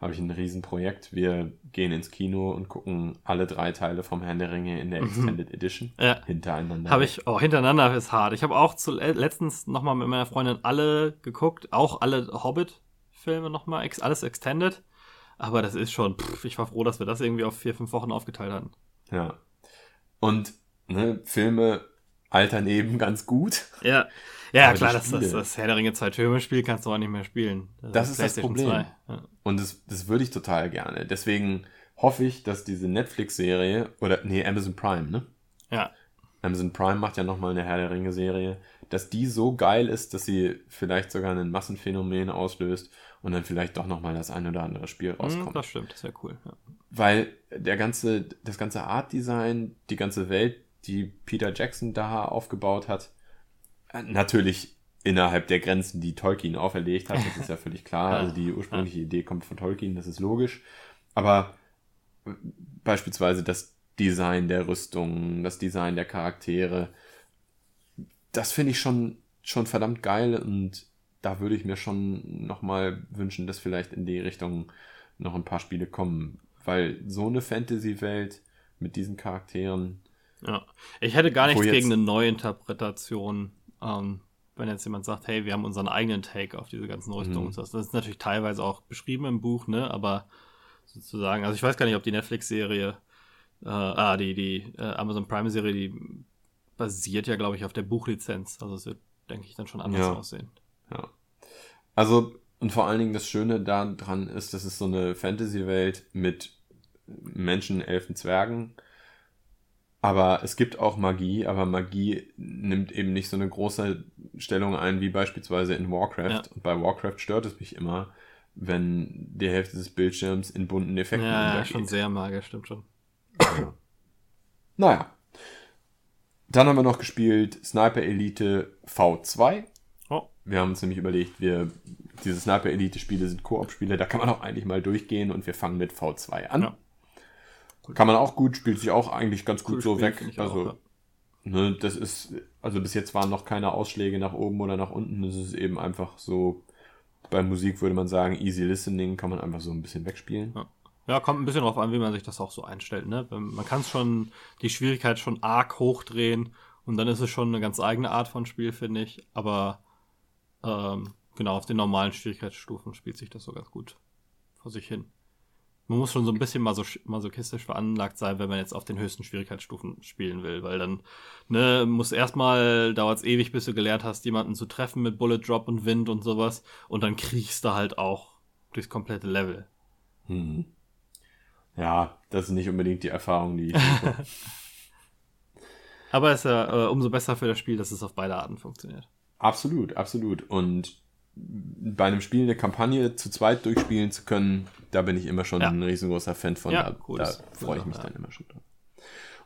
habe ich ein Riesenprojekt. Wir gehen ins Kino und gucken alle drei Teile vom Herrn der Ringe in der Mhm. Extended Edition Ja. hintereinander. Habe ich, oh, hintereinander ist hart. Ich habe auch zu, letztens nochmal mit meiner Freundin alle geguckt, auch alle Hobbit-Filme nochmal, ex, alles extended. Aber das ist schon, pff, ich war froh, dass wir das irgendwie auf vier, fünf Wochen aufgeteilt hatten. Ja. Und ne, Filme altern eben ganz gut. Ja. Ja, Aber klar, das, das, das Herr der Ringe zwei Türme-Spiel kannst du auch nicht mehr spielen. Das ist das Problem. 2. Ja. Und das, das würde ich total gerne. Deswegen hoffe ich, dass diese Netflix-Serie, oder nee, Amazon Prime, ne? ja. Amazon Prime macht ja nochmal eine Herr der Ringe-Serie, dass die so geil ist, dass sie vielleicht sogar ein Massenphänomen auslöst und dann vielleicht doch nochmal das ein oder andere Spiel Hm, rauskommt. Das stimmt, das wäre cool. Ja. Weil der ganze, das ganze Art-Design, die ganze Welt, die Peter Jackson da aufgebaut hat, äh, natürlich innerhalb der Grenzen, die Tolkien auferlegt hat, das ist ja völlig klar. Also die ursprüngliche Idee kommt von Tolkien, das ist logisch. Aber äh, beispielsweise das Design der Rüstung, das Design der Charaktere, das finde ich schon, schon verdammt geil und da würde ich mir schon nochmal wünschen, dass vielleicht in die Richtung noch ein paar Spiele kommen. Weil so eine Fantasy-Welt mit diesen Charakteren, Ja. Ich hätte gar nichts gegen eine Neuinterpretation, ähm, wenn jetzt jemand sagt, hey, wir haben unseren eigenen Take auf diese ganzen Rüstungen Mhm. und so. Das ist natürlich teilweise auch beschrieben im Buch, ne? Aber sozusagen, also ich weiß gar nicht, ob die Netflix-Serie, äh, ah, die, die äh, Amazon Prime-Serie, die basiert ja, glaube ich, auf der Buchlizenz. Also es wird, denke ich, dann schon anders Ja. aussehen. ja. Also, und vor allen Dingen das Schöne daran ist, dass es so eine Fantasy-Welt mit Menschen, Elfen, Zwergen. Aber es gibt auch Magie, aber Magie nimmt eben nicht so eine große Stellung ein wie beispielsweise in Warcraft. Ja. Und bei Warcraft stört es mich immer, wenn die Hälfte des Bildschirms in bunten Effekten Ja, ja, schon sehr magisch, stimmt schon. Naja. Dann haben wir noch gespielt Sniper Elite V2. Oh. Wir haben uns nämlich überlegt, wir, diese Sniper Elite Spiele sind Koop-Spiele, da kann man auch eigentlich mal durchgehen und wir fangen mit V2 an. Ja. Kann man auch gut, spielt sich auch eigentlich ganz gut Cooles so Spiel, weg. Also, auch, ja. ne, das ist, also bis jetzt waren noch keine Ausschläge nach oben oder nach unten. Das ist eben einfach so, bei Musik würde man sagen, easy listening, kann man einfach so ein bisschen wegspielen. Ja. Ja, kommt ein bisschen drauf an, wie man sich das auch so einstellt. Ne? Man kann es schon, die Schwierigkeit schon arg hochdrehen und dann ist es schon eine ganz eigene Art von Spiel, finde ich. Aber ähm, genau, auf den normalen Schwierigkeitsstufen spielt sich das so ganz gut vor sich hin. Man muss schon so ein bisschen masoch masochistisch veranlagt sein, wenn man jetzt auf den höchsten Schwierigkeitsstufen spielen will, weil dann ne, muss erstmal, dauert es ewig, bis du gelernt hast, jemanden zu treffen mit Bullet Drop und Wind und sowas und dann kriegst du halt auch durchs komplette Level. Hm. Ja, das ist nicht unbedingt die Erfahrung, die ich. Aber es ist ja äh, umso besser für das Spiel, dass es auf beide Arten funktioniert. Absolut, absolut. Und bei einem Spiel eine Kampagne zu zweit durchspielen zu können, da bin ich immer schon Ja. ein riesengroßer Fan von. Ja, da cool, da freue ich mich ja. dann immer schon drauf.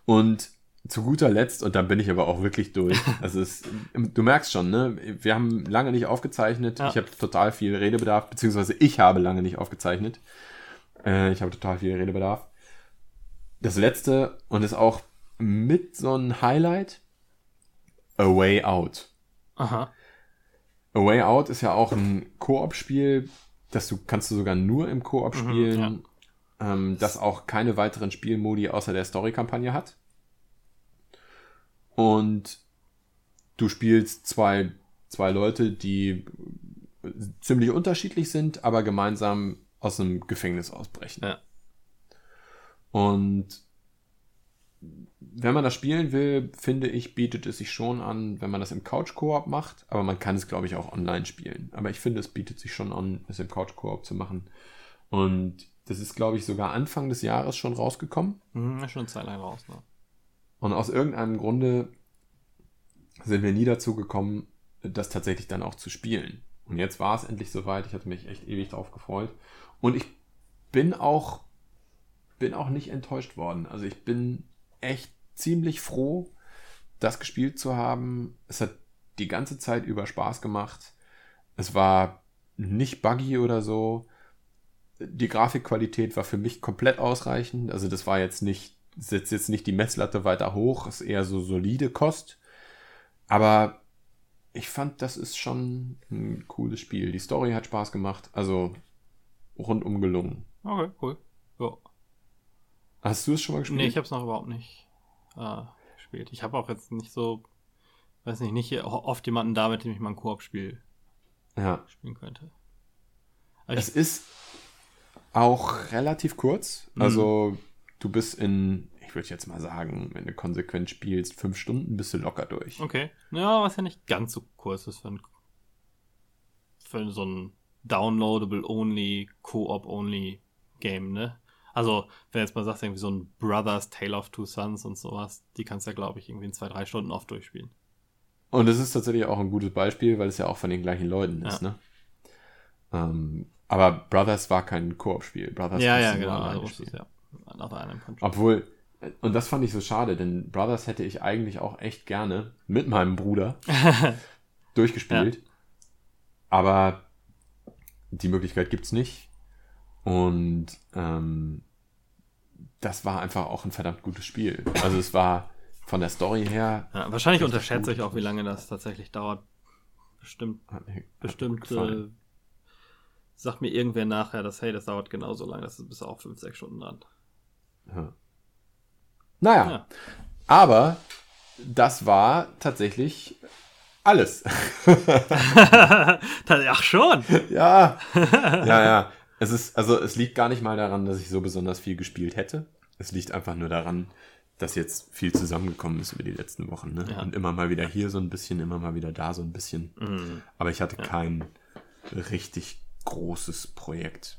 Und zu guter Letzt, und da bin ich aber auch wirklich durch, also es, du merkst schon, ne? Wir haben lange nicht aufgezeichnet. Ja. Ich habe total viel Redebedarf, beziehungsweise ich habe lange nicht aufgezeichnet. Äh, ich habe total viel Redebedarf. Das letzte und ist auch mit so ein Highlight: A Way Out. Aha. A Way Out ist ja auch ein Koop-Spiel, das du kannst du sogar nur im Koop Mhm, spielen, ähm, das auch keine weiteren Spielmodi außer der Story-Kampagne hat. Und du spielst zwei, zwei Leute, die ziemlich unterschiedlich sind, aber gemeinsam aus einem Gefängnis ausbrechen. Ja. Und wenn man das spielen will, finde ich, bietet es sich schon an, wenn man das im Couch-Koop macht. Aber man kann es, glaube ich, auch online spielen. Aber ich finde, es bietet sich schon an, es im Couch-Koop zu machen. Und das ist, glaube ich, sogar Anfang des Jahres schon rausgekommen. Mhm, schon eine Zeit lang raus, ne? Und aus irgendeinem Grunde sind wir nie dazu gekommen, das tatsächlich dann auch zu spielen. Und jetzt war es endlich soweit. Ich hatte mich echt ewig drauf gefreut. Und ich bin auch, bin auch nicht enttäuscht worden. Also ich bin echt ziemlich froh, das gespielt zu haben. Es hat die ganze Zeit über Spaß gemacht. Es war nicht buggy oder so. Die Grafikqualität war für mich komplett ausreichend. Also das war jetzt nicht, setzt jetzt nicht die Messlatte weiter hoch, ist eher so solide Kost. Aber ich fand, das ist schon ein cooles Spiel. Die Story hat Spaß gemacht, also rundum gelungen. Okay, cool. Ja. Hast du es schon mal gespielt? Nee, ich habe es noch überhaupt nicht äh, gespielt. Ich habe auch jetzt nicht so, weiß nicht, nicht oft jemanden da, mit dem ich mal ein Koop-Spiel ja. spielen könnte. Aber Es ist auch relativ kurz. Mhm. Also du bist in, ich würde jetzt mal sagen, wenn du konsequent spielst, fünf Stunden bist du locker durch. okay. Ja, was ja nicht ganz so kurz ist für, ein, für so ein Downloadable-only, Co-op-only Game, ne? Also, wenn jetzt mal sagst, irgendwie so ein Brothers Tale of Two Sons und sowas, die kannst du ja, glaube ich, irgendwie in zwei, drei Stunden oft durchspielen. Und es ist tatsächlich auch ein gutes Beispiel, weil es ja auch von den gleichen Leuten ist, ne? Ähm, aber Brothers war kein Koop-Spiel. Brothers ja, ja, genau. Also, es spielen. ja. Obwohl, und das fand ich so schade, denn Brothers hätte ich eigentlich auch echt gerne mit meinem Bruder durchgespielt. Aber die Möglichkeit gibt's nicht. Und ähm, das war einfach auch ein verdammt gutes Spiel. Also es war von der Story her. Ja, wahrscheinlich unterschätze ich auch, wie lange das tatsächlich dauert. Bestimmt, Hat mir, hat bestimmt äh, sagt mir irgendwer nachher, dass, hey, das dauert genauso lange, das bist du auch 5, 6 Stunden dran. Ja. Naja, Ja. aber das war tatsächlich alles. Ach schon! ja, ja, ja. Es ist, also es liegt gar nicht mal daran, dass ich so besonders viel gespielt hätte. Es liegt einfach nur daran, dass jetzt viel zusammengekommen ist über die letzten Wochen. Ne? Ja. Und immer mal wieder hier so ein bisschen, immer mal wieder da so ein bisschen. Mhm. Aber ich hatte kein richtig großes Projekt.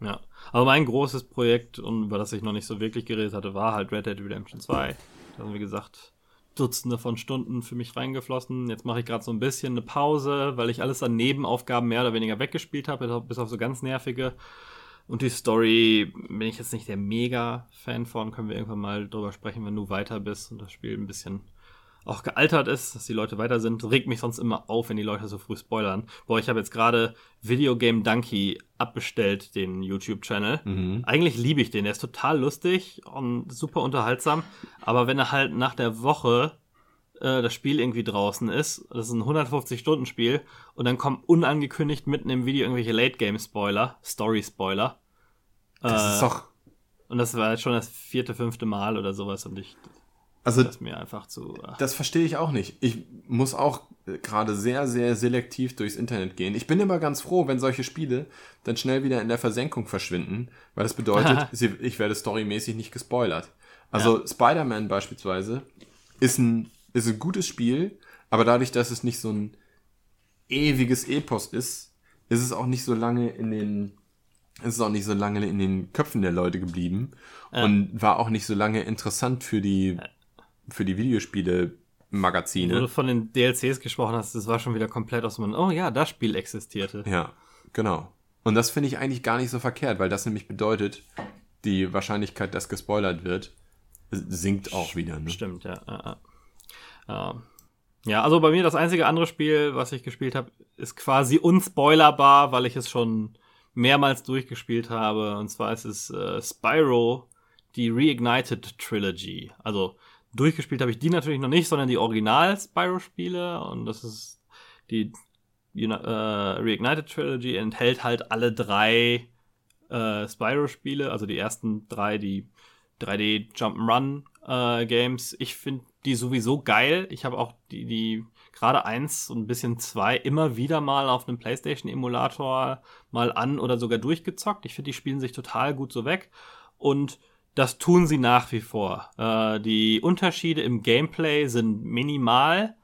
Ja. Aber mein großes Projekt, und über das ich noch nicht so wirklich geredet hatte, war halt Red Dead Redemption 2. Da haben wir gesagt, Dutzende von Stunden für mich reingeflossen. Jetzt mache ich gerade so ein bisschen eine Pause, weil ich alles an Nebenaufgaben mehr oder weniger weggespielt habe, bis auf so ganz nervige. Und die Story bin ich jetzt nicht der Mega-Fan von. Können wir irgendwann mal drüber sprechen, wenn du weiter bist und das Spiel ein bisschen auch gealtert ist, dass die Leute weiter sind. Regt mich sonst immer auf, wenn die Leute so früh spoilern. Boah, ich habe jetzt gerade Videogame Donkey abbestellt, den YouTube-Channel. Mhm. Eigentlich liebe ich den. Der ist total lustig und super unterhaltsam. Aber wenn er halt nach der Woche äh, das Spiel irgendwie draußen ist, das ist ein 150-Stunden-Spiel, und dann kommen unangekündigt mitten im Video irgendwelche Late-Game-Spoiler, Story-Spoiler. Das äh, ist doch. Und das war jetzt schon das vierte, fünfte Mal oder sowas und ich. Also, das mir einfach zu. Äh. Das verstehe ich auch nicht. Ich muss auch gerade sehr, sehr selektiv durchs Internet gehen. Ich bin immer ganz froh, wenn solche Spiele dann schnell wieder in der Versenkung verschwinden, weil das bedeutet, ich werde storymäßig nicht gespoilert. Also ja. Spider-Man beispielsweise ist ein ist ein gutes Spiel, aber dadurch, dass es nicht so ein ewiges Epos ist, ist es auch nicht so lange in den ist es auch nicht so lange in den Köpfen der Leute geblieben ja. und war auch nicht so lange interessant für die für die Videospiele Magazine. Wo du von den DLCs gesprochen hast, das war schon wieder komplett aus dem Oh ja, das Spiel existierte. Ja, genau. Und das finde ich eigentlich gar nicht so verkehrt, weil das nämlich bedeutet, die Wahrscheinlichkeit, dass gespoilert wird, sinkt auch wieder. Ne? Stimmt, ja. ja. Ja. ja, also bei mir das einzige andere Spiel, was ich gespielt habe, ist quasi unspoilerbar, weil ich es schon mehrmals durchgespielt habe. Und zwar ist es äh, Spyro, die Reignited Trilogy. Also durchgespielt habe ich die natürlich noch nicht, sondern die Original Spyro-Spiele. Und das ist die äh, Reignited Trilogy enthält halt alle drei äh, Spyro-Spiele, also die ersten drei, die 3D Jump'n'Run äh, Games. Ich finde die sowieso geil. Ich habe auch die, die gerade eins und ein bisschen zwei immer wieder mal auf einem PlayStation-Emulator mal an oder sogar durchgezockt. Ich finde, die spielen sich total gut so weg. Und das tun sie nach wie vor. Äh, die Unterschiede im Gameplay sind minimal.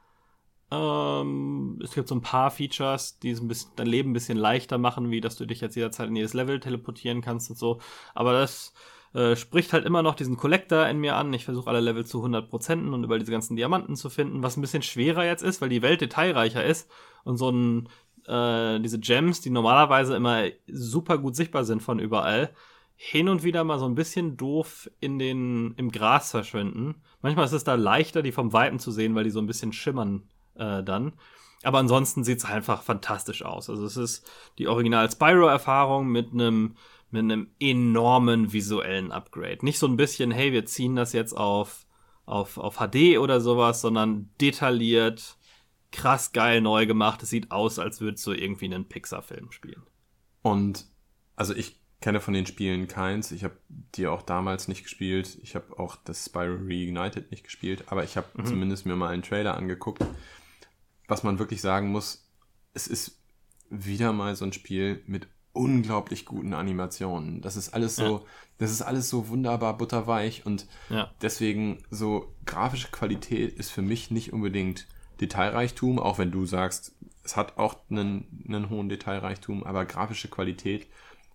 Ähm, es gibt so ein paar Features, die ein bisschen, dein Leben ein bisschen leichter machen, wie dass du dich jetzt jederzeit in jedes Level teleportieren kannst und so. Aber das äh, spricht halt immer noch diesen Collector in mir an. Ich versuche alle Level zu 100% und über diese ganzen Diamanten zu finden, was ein bisschen schwerer jetzt ist, weil die Welt detailreicher ist und so ein äh, diese Gems, die normalerweise immer super gut sichtbar sind von überall, hin und wieder mal so ein bisschen doof in den im Gras verschwinden. Manchmal ist es da leichter, die vom Weiten zu sehen, weil die so ein bisschen schimmern äh, dann. Aber ansonsten sieht es einfach fantastisch aus. Also es ist die Original Spyro-Erfahrung mit einem mit einem enormen visuellen Upgrade. Nicht so ein bisschen, hey, wir ziehen das jetzt auf, auf, auf HD oder sowas, sondern detailliert, krass geil neu gemacht. Es sieht aus, als würdest du irgendwie einen Pixar-Film spielen. Und also ich kenne von den Spielen keins. Ich habe die auch damals nicht gespielt. Ich habe auch das Spyro Reignited nicht gespielt, aber ich habe mhm. zumindest mir mal einen Trailer angeguckt. Was man wirklich sagen muss, es ist wieder mal so ein Spiel mit unglaublich guten Animationen. Das ist alles so, ja. das ist alles so wunderbar butterweich und ja. deswegen so grafische Qualität ist für mich nicht unbedingt Detailreichtum, auch wenn du sagst, es hat auch einen, einen hohen Detailreichtum, aber grafische Qualität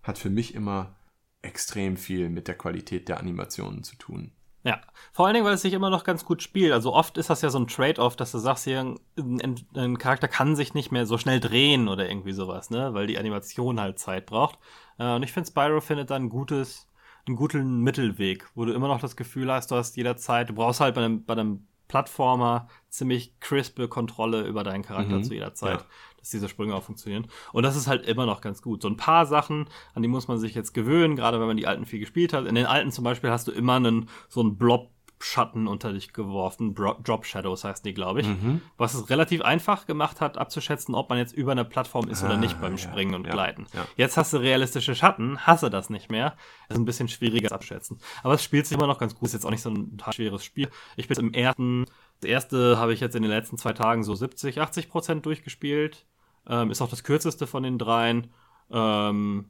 hat für mich immer extrem viel mit der Qualität der Animationen zu tun. Ja, vor allen Dingen, weil es sich immer noch ganz gut spielt. Also oft ist das ja so ein Trade-off, dass du sagst, hier, ein, ein, Charakter kann sich nicht mehr so schnell drehen oder irgendwie sowas, ne? Weil die Animation halt Zeit braucht. Äh, und ich finde, Spyro findet dann ein gutes, einen guten Mittelweg, wo du immer noch das Gefühl hast, du hast jederzeit, du brauchst halt bei einem, bei einem Plattformer ziemlich crispe Kontrolle über deinen Charakter mhm. zu jeder Zeit. Ja dass diese Sprünge auch funktionieren. Und das ist halt immer noch ganz gut. So ein paar Sachen, an die muss man sich jetzt gewöhnen, gerade wenn man die alten viel gespielt hat. In den alten zum Beispiel hast du immer einen, so einen Blob Schatten unter dich geworfen. Drop Shadows heißt die, glaube ich. Mhm. Was es relativ einfach gemacht hat, abzuschätzen, ob man jetzt über eine Plattform ist ah, oder nicht beim Springen ja, und Gleiten. Ja, ja. Jetzt hast du realistische Schatten, hasse das nicht mehr. Das ist ein bisschen schwieriger abschätzen. Aber es spielt sich immer noch ganz gut. Ist jetzt auch nicht so ein schweres Spiel. Ich bin im ersten, das erste habe ich jetzt in den letzten zwei Tagen so 70, 80 Prozent durchgespielt. Ähm, ist auch das kürzeste von den dreien. Ähm,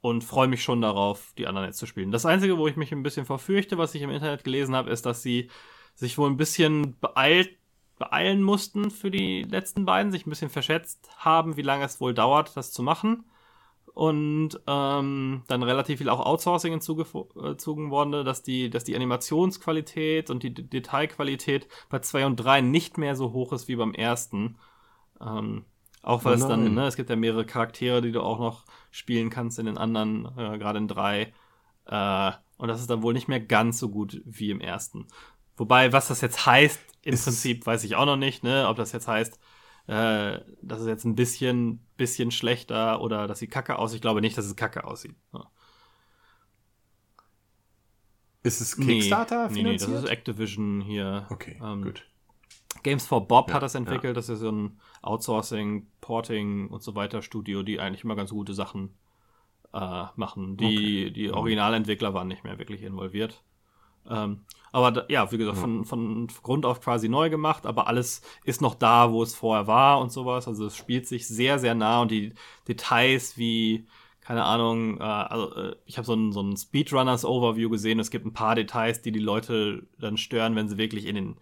und freue mich schon darauf, die anderen jetzt zu spielen. Das Einzige, wo ich mich ein bisschen verfürchte, was ich im Internet gelesen habe, ist, dass sie sich wohl ein bisschen beeilt, beeilen mussten für die letzten beiden, sich ein bisschen verschätzt haben, wie lange es wohl dauert, das zu machen. Und ähm, dann relativ viel auch Outsourcing hinzugezogen wurde, dass die, dass die Animationsqualität und die Detailqualität bei 2 und 3 nicht mehr so hoch ist wie beim ersten. Ähm, Auch weil Oh es dann, ne, es gibt ja mehrere Charaktere, die du auch noch spielen kannst in den anderen, äh, gerade in drei. Äh, und das ist dann wohl nicht mehr ganz so gut wie im ersten. Wobei, was das jetzt heißt, im Ist- Prinzip weiß ich auch noch nicht, ne? Ob das jetzt heißt, äh, dass es jetzt ein bisschen, bisschen schlechter oder dass sie kacke aussieht. Ich glaube nicht, dass es kacke aussieht. Ja. Ist es Kickstarter nee, nee, das finanziert? ist Activision hier. okay, ähm, gut. Games for Bob Ja, hat das entwickelt. Das ist so ein Outsourcing, Porting und so weiter Studio, die eigentlich immer ganz gute Sachen äh, machen. Die, die Originalentwickler waren nicht mehr wirklich involviert. Ähm, aber da, ja, wie gesagt, von, von Grund auf quasi neu gemacht, aber alles ist noch da, wo es vorher war und sowas. Also es spielt sich sehr, sehr nah und die Details wie, keine Ahnung, äh, also, äh, ich habe so ein, so ein Speedrunners-Overview gesehen. Es gibt ein paar Details, die die Leute dann stören, wenn sie wirklich in den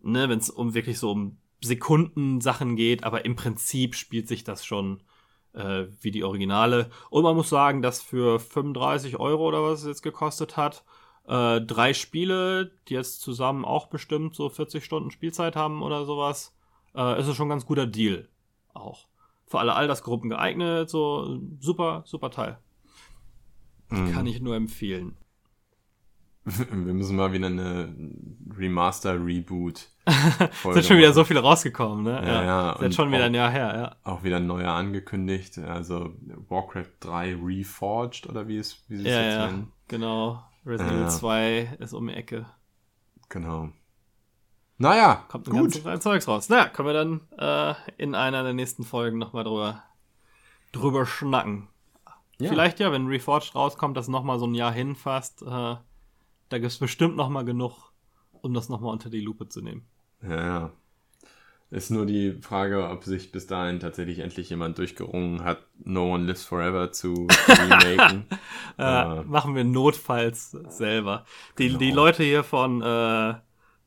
ne, wenn es um wirklich so um Sekunden-Sachen geht, aber im Prinzip spielt sich das schon äh, wie die Originale. Und man muss sagen, dass für 35 Euro oder was es jetzt gekostet hat, äh, drei Spiele, die jetzt zusammen auch bestimmt so 40 Stunden Spielzeit haben oder sowas, äh, ist es schon ein ganz guter Deal. Auch. Für alle Altersgruppen geeignet, so super, super Teil. Mhm. Kann ich nur empfehlen. Wir müssen mal wieder eine Remaster-Reboot. Es sind schon wieder so viele rausgekommen, ne? Ja, ja, Ist jetzt und schon wieder ein Jahr her, ja. Auch wieder ein neuer angekündigt. Also Warcraft 3 Reforged oder wie es wie sie es Ja, jetzt ja, nennen. genau. Resident Ja. Evil 2 ist um die Ecke. Genau. Naja, Kommt ein gut. ganzes Zeugs raus. Naja, können wir dann äh, in einer der nächsten Folgen nochmal drüber, drüber schnacken. Ja. Vielleicht ja, wenn Reforged rauskommt, das nochmal so ein Jahr hinfasst. Äh, da gibt es bestimmt nochmal genug, um das nochmal unter die Lupe zu nehmen. Ja, ja. Ist nur die Frage, ob sich bis dahin tatsächlich endlich jemand durchgerungen hat, No One Lives Forever zu remaken. Äh, Aber- machen wir notfalls selber. Die, Genau. die Leute hier von, äh,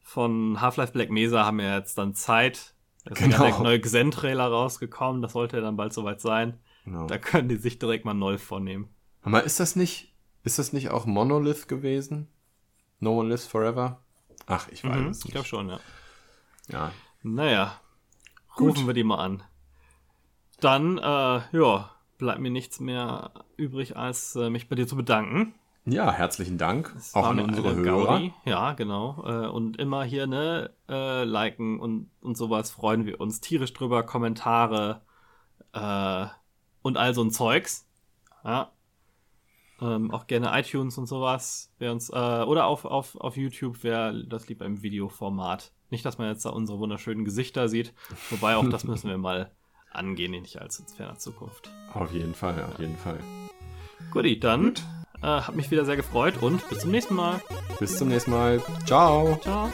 von Half-Life Black Mesa haben ja jetzt dann Zeit. Es ist ja Genau. der neue Xen-Trailer rausgekommen, das sollte ja dann bald soweit sein. Genau. Da können die sich direkt mal neu vornehmen. Aber ist das nicht, ist das nicht auch Monolith gewesen? No One Lives Forever? Ach, ich weiß Mhm, es ich nicht. glaube schon, ja. Ja. Naja, Gut. rufen wir die mal an. Dann, äh, ja, bleibt mir nichts mehr übrig, als äh, mich bei dir zu bedanken. ja, herzlichen Dank. Es auch an unsere eine Hörer. Gaudi. Ja, genau. Äh, und immer hier, ne, äh, liken und, und sowas freuen wir uns tierisch drüber. Kommentare äh, und all so ein Zeugs. Ja. Ähm, auch gerne iTunes und sowas. Wer uns, äh, oder auf, auf, auf YouTube, wer das lieber im Videoformat. Nicht, dass man jetzt da unsere wunderschönen Gesichter sieht. Wobei auch das müssen wir mal angehen, nicht allzu in ferner Zukunft. Auf jeden Fall, auf jeden Fall. Guti, dann äh, hat mich wieder sehr gefreut und bis zum nächsten Mal. Bis zum nächsten Mal. Ciao. Ciao.